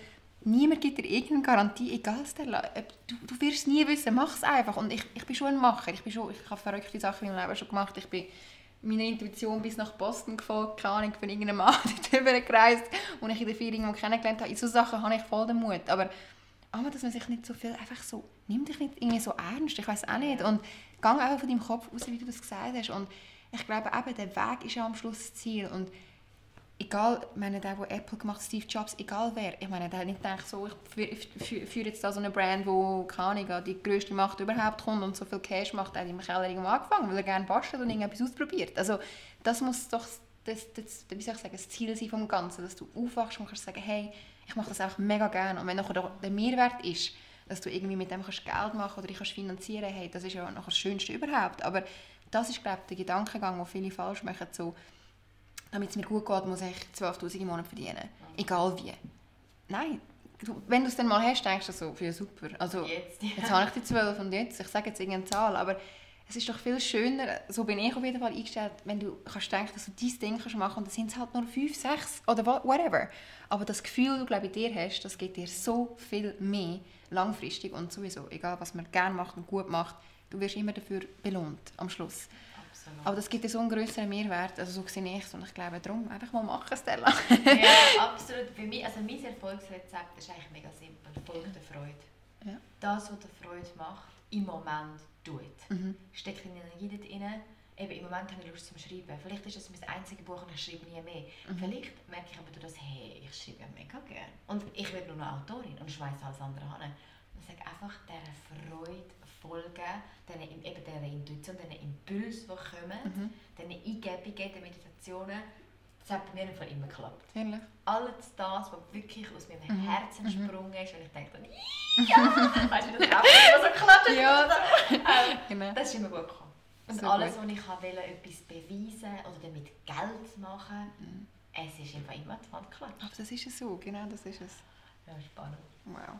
niemand gibt dir irgendeine Garantie, egal Stella, du, du wirst es nie wissen, mach es einfach. Und ich, ich bin schon ein Macher, ich, bin schon, ich habe verrückte Sachen in meinem Leben schon gemacht. Ich bin meiner Intuition bis nach Boston gefolgt, keine Ahnung, von irgendeinem Mann dort gereist, den ich in der Ferien kennengelernt habe. In solchen Sachen habe ich voll den Mut. Aber aber dass man sich nicht so viel einfach so, nimm dich nicht irgendwie so ernst, ich weiß auch nicht. Und geh einfach von deinem Kopf raus, wie du das gesagt hast. Und ich glaube eben, der Weg ist ja am Schluss das Ziel. Und egal, ich meine, der, der Apple gemacht Steve Jobs, egal wer, ich meine, der hat nicht gedacht, so, ich führe jetzt da so eine Brand, wo, keine Ahnung, die grösste Macht überhaupt kommt und so viel Cash macht, der hat im Keller irgendwo angefangen, weil er gerne bastelt und irgendetwas ausprobiert. Also das muss doch das, das, wie soll ich sagen, das Ziel sein vom Ganzen, dass du aufwachst und kannst sagen, hey, ich mache das einfach mega gerne. Und wenn nachher der Mehrwert ist, dass du irgendwie mit dem kannst Geld machen oder dich kannst finanzieren hey, das ist ja noch das Schönste überhaupt. Aber das ist, glaube ich, der Gedankengang, den viele falsch machen, so, damit es mir gut geht, muss ich 12'000 im Monat verdienen. Egal wie. Nein, du, wenn du es dann mal hast, denkst du so, für super. Also, jetzt, ja. jetzt habe ich die 12 und jetzt, ich sage jetzt irgendeine Zahl, aber es ist doch viel schöner, so bin ich auf jeden Fall eingestellt, wenn du kannst denken, dass du dieses Ding kannst machen und dann sind es halt nur 5, 6 oder whatever. Aber das Gefühl, das du glaube ich, dir hast, das gibt dir so viel mehr langfristig und sowieso, egal was man gerne macht und gut macht, du wirst immer dafür belohnt am Schluss. Absolut. Aber das gibt so einen größeren Mehrwert, also so sehe ich es und ich glaube darum, einfach mal machen, Stella. ja, absolut. Für mich, also mein Erfolgsrezept ist eigentlich mega simpel, Folge der Freude. Ja. Das, was dir Freude macht, im Moment tut. Mhm. Stecke deine Energie dort rein. Eben, Im Moment habe ich Lust zum Schreiben. Vielleicht ist es mein einziges Buch und ich schreibe nie mehr. Mhm. Vielleicht merke ich aber durch das, hey, ich schreibe mega gerne. Und ich werde nur noch Autorin und schmeiße alles andere an. Und sage einfach dieser Freude folgen, diesen, eben dieser Intuition, diesen Impuls, die kommen, mhm. diesen Eingebungen, den Meditationen. Das hat bei mir einfach immer geklappt. Ehrlich? Alles das, was wirklich aus meinem mhm. Herzen mhm. entsprungen ist, und ich denke, ja, weißt du, das auch so geklappt ja. ähm, genau. Das ist immer gut gekommen. Und so alles, gut. was ich wollte, etwas beweisen oder damit Geld machen, mhm. es ist einfach immer die Wand geklappt. Aber das ist es so, genau das ist es. Ja, spannend. Wow.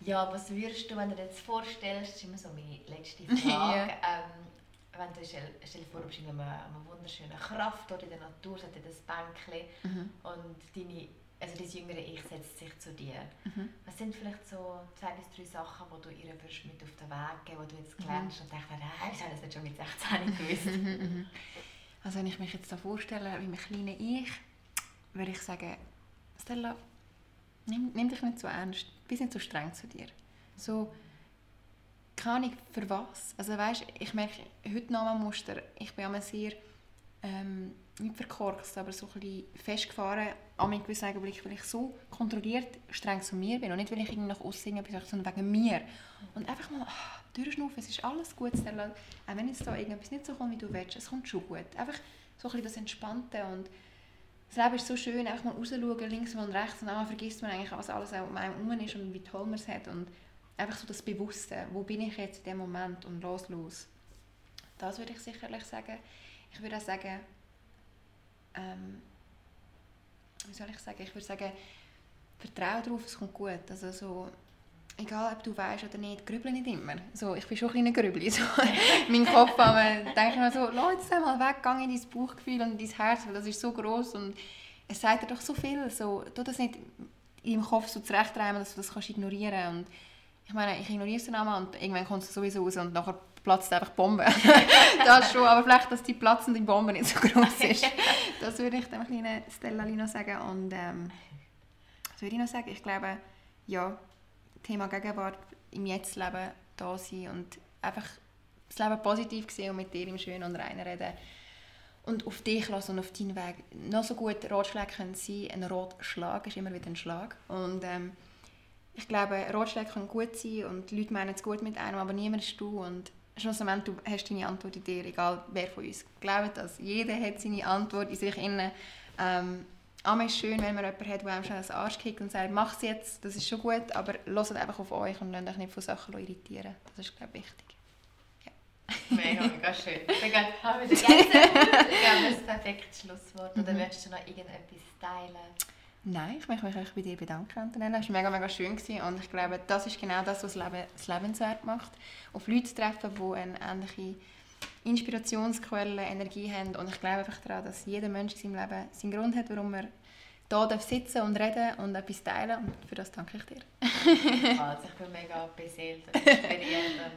Ja, was würdest du, wenn du dir jetzt vorstellst, das ist immer so meine letzte Frage, ja. ähm, wenn du stell, stell dir vor, du bist in einer, einer wunderschönen Kraft oder in der Natur, es hat das Bänkchen mhm. und deine also das jüngere Ich setzt sich zu dir. Mhm. Was sind vielleicht so zwei bis drei Sachen, die du ihr mit auf den Weg geben, die du jetzt gelernt hast mhm. und denkst, nein, ich habe das nicht schon mit 16 gewusst. Mhm, mhm, Also wenn ich mich jetzt da vorstelle, wie mein kleiner Ich, würde ich sagen, Stella, nimm, nimm dich nicht so ernst, bist nicht so streng zu dir. So, keine Ahnung, für was. Also weißt, ich merke heute noch ein Muster, ich bin immer sehr, ähm, nicht verkorkst, aber so ein bisschen festgefahren an einem gewissen Augenblick, weil ich so kontrolliert streng zu mir bin und nicht, weil ich nach außen etwas sondern wegen mir. Und einfach mal durchschnaufen, es ist alles gut. Auch wenn jetzt da irgendetwas nicht so kommt, wie du willst, es kommt schon gut. Einfach so ein bisschen das Entspannte und das Leben ist so schön, einfach mal rausschauen, links und rechts und dann vergisst man eigentlich, was alles um einem herum ist und wie toll man es hat und einfach so das Bewusste, wo bin ich jetzt in dem Moment und los, los. Das würde ich sicherlich sagen. Ich würde auch sagen, ähm, wie soll ich sagen, ich würde sagen, vertraue darauf, es kommt gut. Also so, egal ob du weißt oder nicht, grüble nicht immer. So, ich bin schon ein kleiner Grübli. So, mein Kopf, aber denke ich mir so, jetzt einmal weg, geh in dein Bauchgefühl und in dein Herz, weil das ist so groß und es sagt dir doch so viel. So, tu das nicht deinem Kopf so zurechtreiben, dass du das kannst ignorieren kannst. Ich meine, ich ignoriere es dann einmal und irgendwann kommt es sowieso raus und nachher platzt einfach die Bombe. das schon, aber vielleicht, dass die platzende Bombe nicht so groß ist. Das würde ich dem kleinen Stella noch sagen. Und ähm, was würde ich noch sagen? Ich glaube, ja, Thema Gegenwart im Jetzt-Leben da sein und einfach das Leben positiv sehen und mit dir im Schönen und Reinen reden. Und auf dich lassen und auf deinen Weg. Noch so gut Ratschläge können sein. Ein Rotschlag ist immer wieder ein Schlag. Und ähm, ich glaube, Ratschläge können gut sein und die Leute meinen es gut mit einem, aber niemand ist du. Und schlussendlich du hast deine Antwort in dir, egal wer von uns. Glaubt das. Jeder hat seine Antwort in sich inne. Ähm, aber es ist schön, wenn man jemanden hat, der einem schon einen Arsch kickt und sagt, mach es jetzt, das ist schon gut, aber hört einfach auf euch und lasst euch nicht von Sachen irritieren. Das ist, glaube ich, wichtig. Ja. Mega, mega schön. Dann haben wir das ein perfektes Schlusswort. Oder möchtest du noch irgendetwas teilen? Nein, ich möchte mich bei dir bedanken, Antonella. Es war mega, mega schön gewesen. und ich glaube, das ist genau das, was Leben, das lebenswert macht. Auf Leute zu treffen, die eine ähnliche Inspirationsquelle, Energie haben und ich glaube einfach daran, dass jeder Mensch in seinem Leben seinen Grund hat, warum er hier sitzen und reden und etwas teilen und für das danke ich dir. also ich bin mega beseelt und inspiriert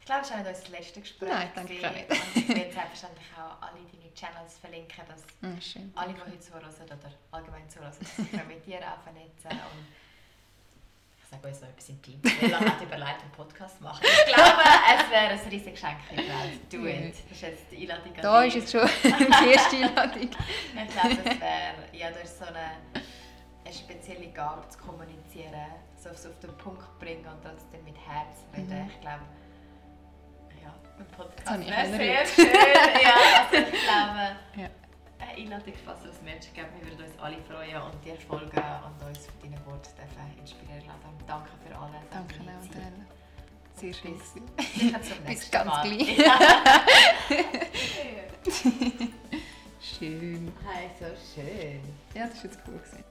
ich glaube, es ist auch nicht unser letztes Gespräch. Nein, danke nicht. Und ich werde selbstverständlich auch alle deine Channels verlinken, dass mm, alle, die heute zuhören oder allgemein zuhören, sich mit dir auch vernetzen und ich sage uns noch etwas im Team. Ella hat überlegt, einen Podcast zu machen. Ich glaube, es wäre ein riesiges Geschenk für die Welt. Do it. Das ist jetzt die Einladung an Da ist jetzt schon die erste Einladung. ich glaube, es wäre, ja, durch so eine, eine spezielle Gabe zu kommunizieren, so auf den Punkt bringen und trotzdem mit Herz reden. Mhm. Ich glaube, ein Podcast wäre sehr schön. ja, also ich glaube, ja. Eine Einladung fast als Menschen geben. Wir würden uns alle freuen und dir folgen und uns für deine Worte inspirieren lassen. Danke für alles. Danke auch, Sehr schön. Bis, nächsten ganz Mal. gleich. schön. Hey, so schön. Ja, das war jetzt cool. Gewesen.